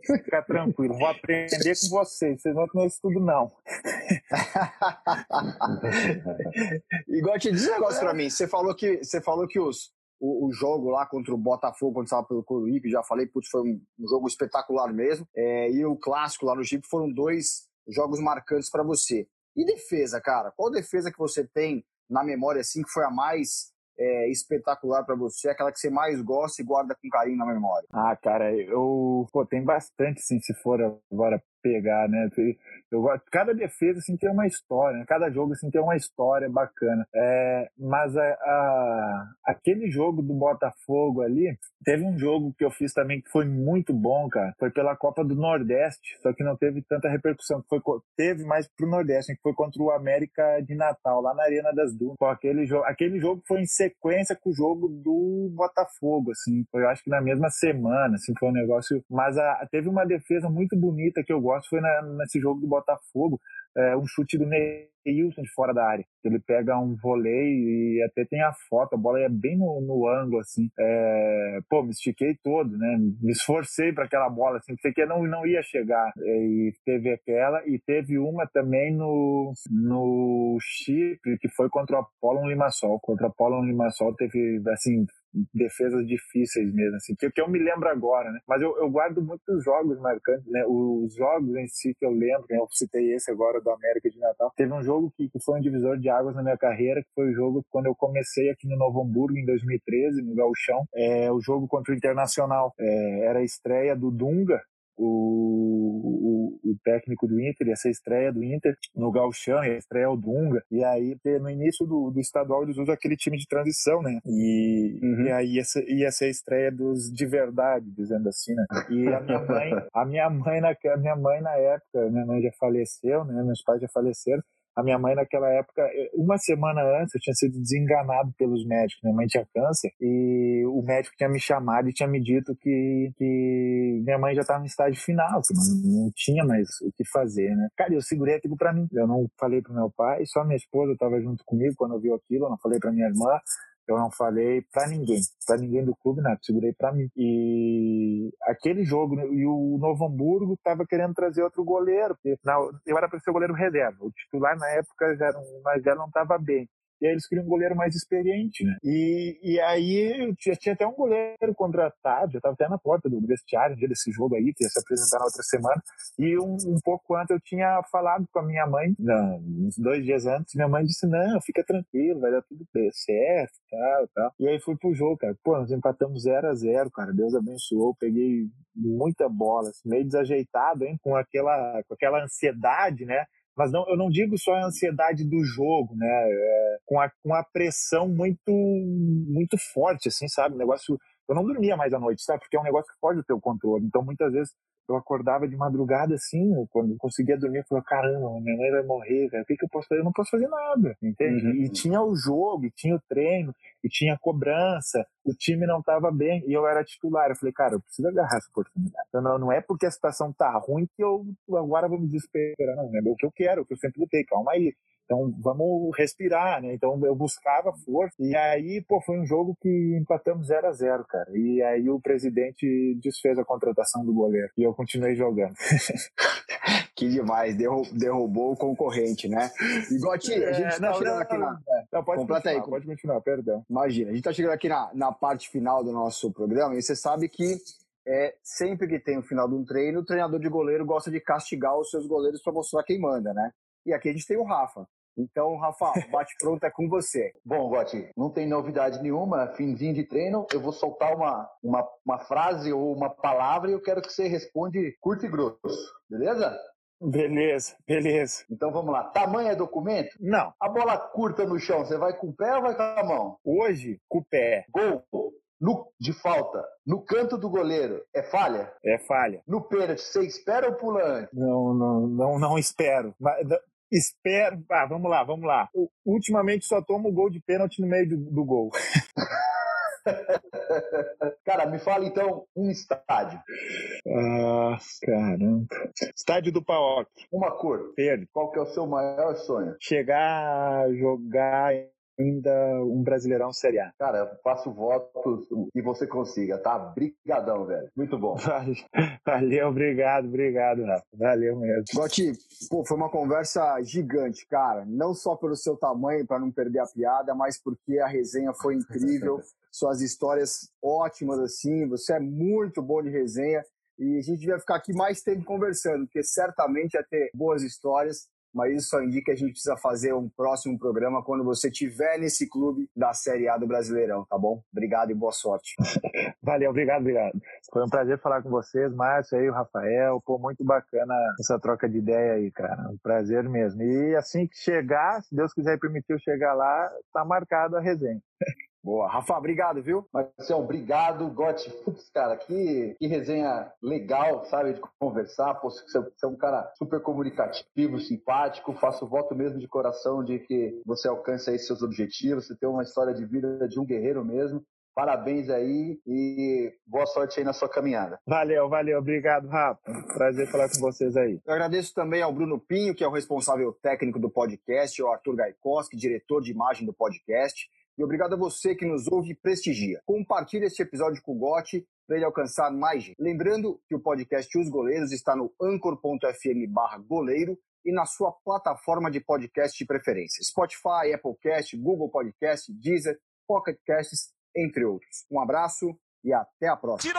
Fica tranquilo, vou aprender com vocês. Vocês não conhecem tudo, não. Igual te diz um negócio pra mim. Você falou que, você falou que os, o, o, jogo lá contra o Botafogo, quando estava pelo Coruripe, já falei, putz, foi um, um jogo espetacular mesmo. É, e o clássico lá no Chip foram dois jogos marcantes para você. E defesa, cara? Qual defesa que você tem na memória, assim, que foi a mais é, espetacular para você, aquela que você mais gosta e guarda com carinho na memória? Ah, cara, eu. Pô, tem bastante, sim, se for agora pegar, né? Eu, cada defesa assim tem uma história, né? cada jogo assim tem uma história bacana. É, mas a, a, aquele jogo do Botafogo ali, teve um jogo que eu fiz também que foi muito bom, cara. Foi pela Copa do Nordeste, só que não teve tanta repercussão. Foi, teve mais pro Nordeste, que foi contra o América de Natal, lá na Arena das Dunas. Pô, aquele, jogo, aquele jogo foi em sequência com o jogo do Botafogo, assim. Foi, eu acho que na mesma semana, assim, foi um negócio. Mas a, teve uma defesa muito bonita que eu gosto foi na, nesse jogo do Botafogo, é, um chute do Neilton de fora da área. Ele pega um voleio e até tem a foto, a bola é bem no, no ângulo, assim. É, pô, me estiquei todo, né? Me esforcei para aquela bola, assim, porque que não, não ia chegar. E teve aquela, e teve uma também no, no Chipre, que foi contra o Apollo Limassol. Contra o Apollo Limassol teve, assim, defesas difíceis mesmo, assim, que, que eu me lembro agora, né? Mas eu, eu guardo muitos jogos marcantes, né? Os jogos em si que eu lembro, né? eu citei esse agora do América de Natal. Teve um jogo que, que foi um divisor de águas na minha carreira, que foi o jogo quando eu comecei aqui no Novo Hamburgo em 2013, no Gauchão. É, o jogo contra o Internacional. É, era a estreia do Dunga, o, o, o, técnico do Inter, essa estreia do Inter no Galchão, a estreia do Dunga, e aí no início do, do estadual eles usam aquele time de transição, né? E, uhum. e aí essa, ia ser a estreia dos de verdade, dizendo assim, né? E a minha mãe, a minha mãe na, a minha mãe na época, minha mãe já faleceu, né? Meus pais já faleceram, a minha mãe, naquela época, eh, uma semana antes, eu tinha sido desenganado pelos médicos. Minha mãe tinha câncer e o médico tinha me chamado e tinha me dito que, que minha mãe já estava no estágio final, que não, não, tinha mais o que fazer, né? Cara, eu segurei aquilo para mim. Eu não falei pro meu pai, só minha esposa estava junto comigo quando viu aquilo, eu não falei para minha irmã. Eu não falei para ninguém, para ninguém do clube, nada, segurei para mim. E aquele jogo, né, e o Novo Hamburgo estava querendo trazer outro goleiro, porque não, eu era para ser goleiro reserva. O titular na época já, era, mas já não estava bem. E aí eles queriam um goleiro mais experiente, né? E, e aí já tinha até um goleiro contratado, já estava até na porta do vestiário, desse jogo aí, que ia se apresentar na outra semana. E um, um pouco antes eu tinha falado com a minha mãe, não, uns dois dias antes, minha mãe disse: Não, fica tranquilo, vai dar tudo certo, tal, tal. E aí fui pro jogo, cara. Pô, nós empatamos 0 a 0 cara. Deus abençoou, peguei muita bola, assim, meio desajeitado, hein, com aquela, com aquela ansiedade, né? Mas não, eu não digo só a ansiedade do jogo, né? É, com, a, com a pressão muito, muito forte, assim, sabe? O negócio. Eu não dormia mais à noite, sabe? Porque é um negócio que pode ter o controle. Então, muitas vezes, eu acordava de madrugada assim, quando conseguia dormir, eu falava, caramba, minha mãe vai morrer, cara, o que, que eu posso fazer? Eu não posso fazer nada, entende? Uhum. E tinha o jogo, e tinha o treino, e tinha cobrança, o time não estava bem, e eu era titular. Eu falei, cara, eu preciso agarrar essa oportunidade. Então, não, não é porque a situação tá ruim que eu agora vou me desesperar, não, é o que eu quero, o que eu sempre lutei, calma aí. Então vamos respirar, né? Então eu buscava força. E aí, pô, foi um jogo que empatamos 0 a 0 cara. E aí o presidente desfez a contratação do goleiro. E eu continuei jogando. que demais, derrubou o concorrente, né? Igual a gente é, tá olhando aqui na. Não, pode Completa continuar, aí. pode continuar, perdão. Imagina, a gente está chegando aqui na, na parte final do nosso programa e você sabe que é, sempre que tem o final de um treino, o treinador de goleiro gosta de castigar os seus goleiros para mostrar quem manda, né? E aqui a gente tem o Rafa. Então, Rafa, bate pronto é com você. Bom, Gotti, não tem novidade nenhuma, finzinho de treino, eu vou soltar uma, uma, uma frase ou uma palavra e eu quero que você responde curto e grosso, beleza? Beleza, beleza. Então vamos lá. Tamanho é documento? Não, A bola curta no chão, você vai com o pé ou vai com a mão? hoje, com o pé, Gol no, de falta, no canto do goleiro, é falha? é falha. No pênalti, você espera ou pula antes? Não, não, não, não espero. Mas, espero. Ah, vamos lá, vamos lá. U- Ultimamente só tomo gol de pênalti no meio do, do gol. Cara, me fala então um estádio, Ah, caramba. Estádio do Paok, uma cor. verde. Qual que é o seu maior sonho? Chegar a jogar ainda um Brasileirão Série A. Cara, eu faço votos que você consiga, tá? Brigadão, velho. Muito bom. Valeu, valeu, obrigado, obrigado, Rafa. Valeu mesmo. Gotti, pô, foi uma conversa gigante, cara. Não só pelo seu tamanho, para não perder a piada, mas porque a resenha foi incrível. Suas histórias ótimas, assim. Você é muito bom de resenha. E a gente vai ficar aqui mais tempo conversando, porque certamente ia ter boas histórias. Mas isso só indica que a gente precisa fazer um próximo programa quando você estiver nesse clube da Série A do Brasileirão, tá bom? Obrigado e boa sorte. Valeu, obrigado, obrigado. Foi um prazer falar com vocês, Márcio aí, o Rafael. Pô, muito bacana essa troca de ideia aí, cara. Um prazer mesmo. E assim que chegar, se Deus quiser permitir eu chegar lá, tá marcado a resenha. Boa. Rafa, obrigado, viu? Marcelo, obrigado. Gotti, putz, cara, que, que resenha legal, sabe, de conversar. Pô, você, você é um cara super comunicativo, simpático. Faço voto mesmo de coração de que você alcance aí seus objetivos. Você tem uma história de vida de um guerreiro mesmo. Parabéns aí e boa sorte aí na sua caminhada. Valeu, valeu, obrigado, Rafa. Prazer falar com vocês aí. Eu agradeço também ao Bruno Pinho, que é o responsável técnico do podcast, ao Arthur Gaikoski, diretor de imagem do podcast. E obrigado a você que nos ouve e prestigia. Compartilhe este episódio com o Gotti para ele alcançar mais gente. Lembrando que o podcast Os Goleiros está no anchor.fm goleiro e na sua plataforma de podcast de preferência. Spotify, Applecast, Google Podcast, Deezer, Pocket Casts, entre outros. Um abraço e até a próxima.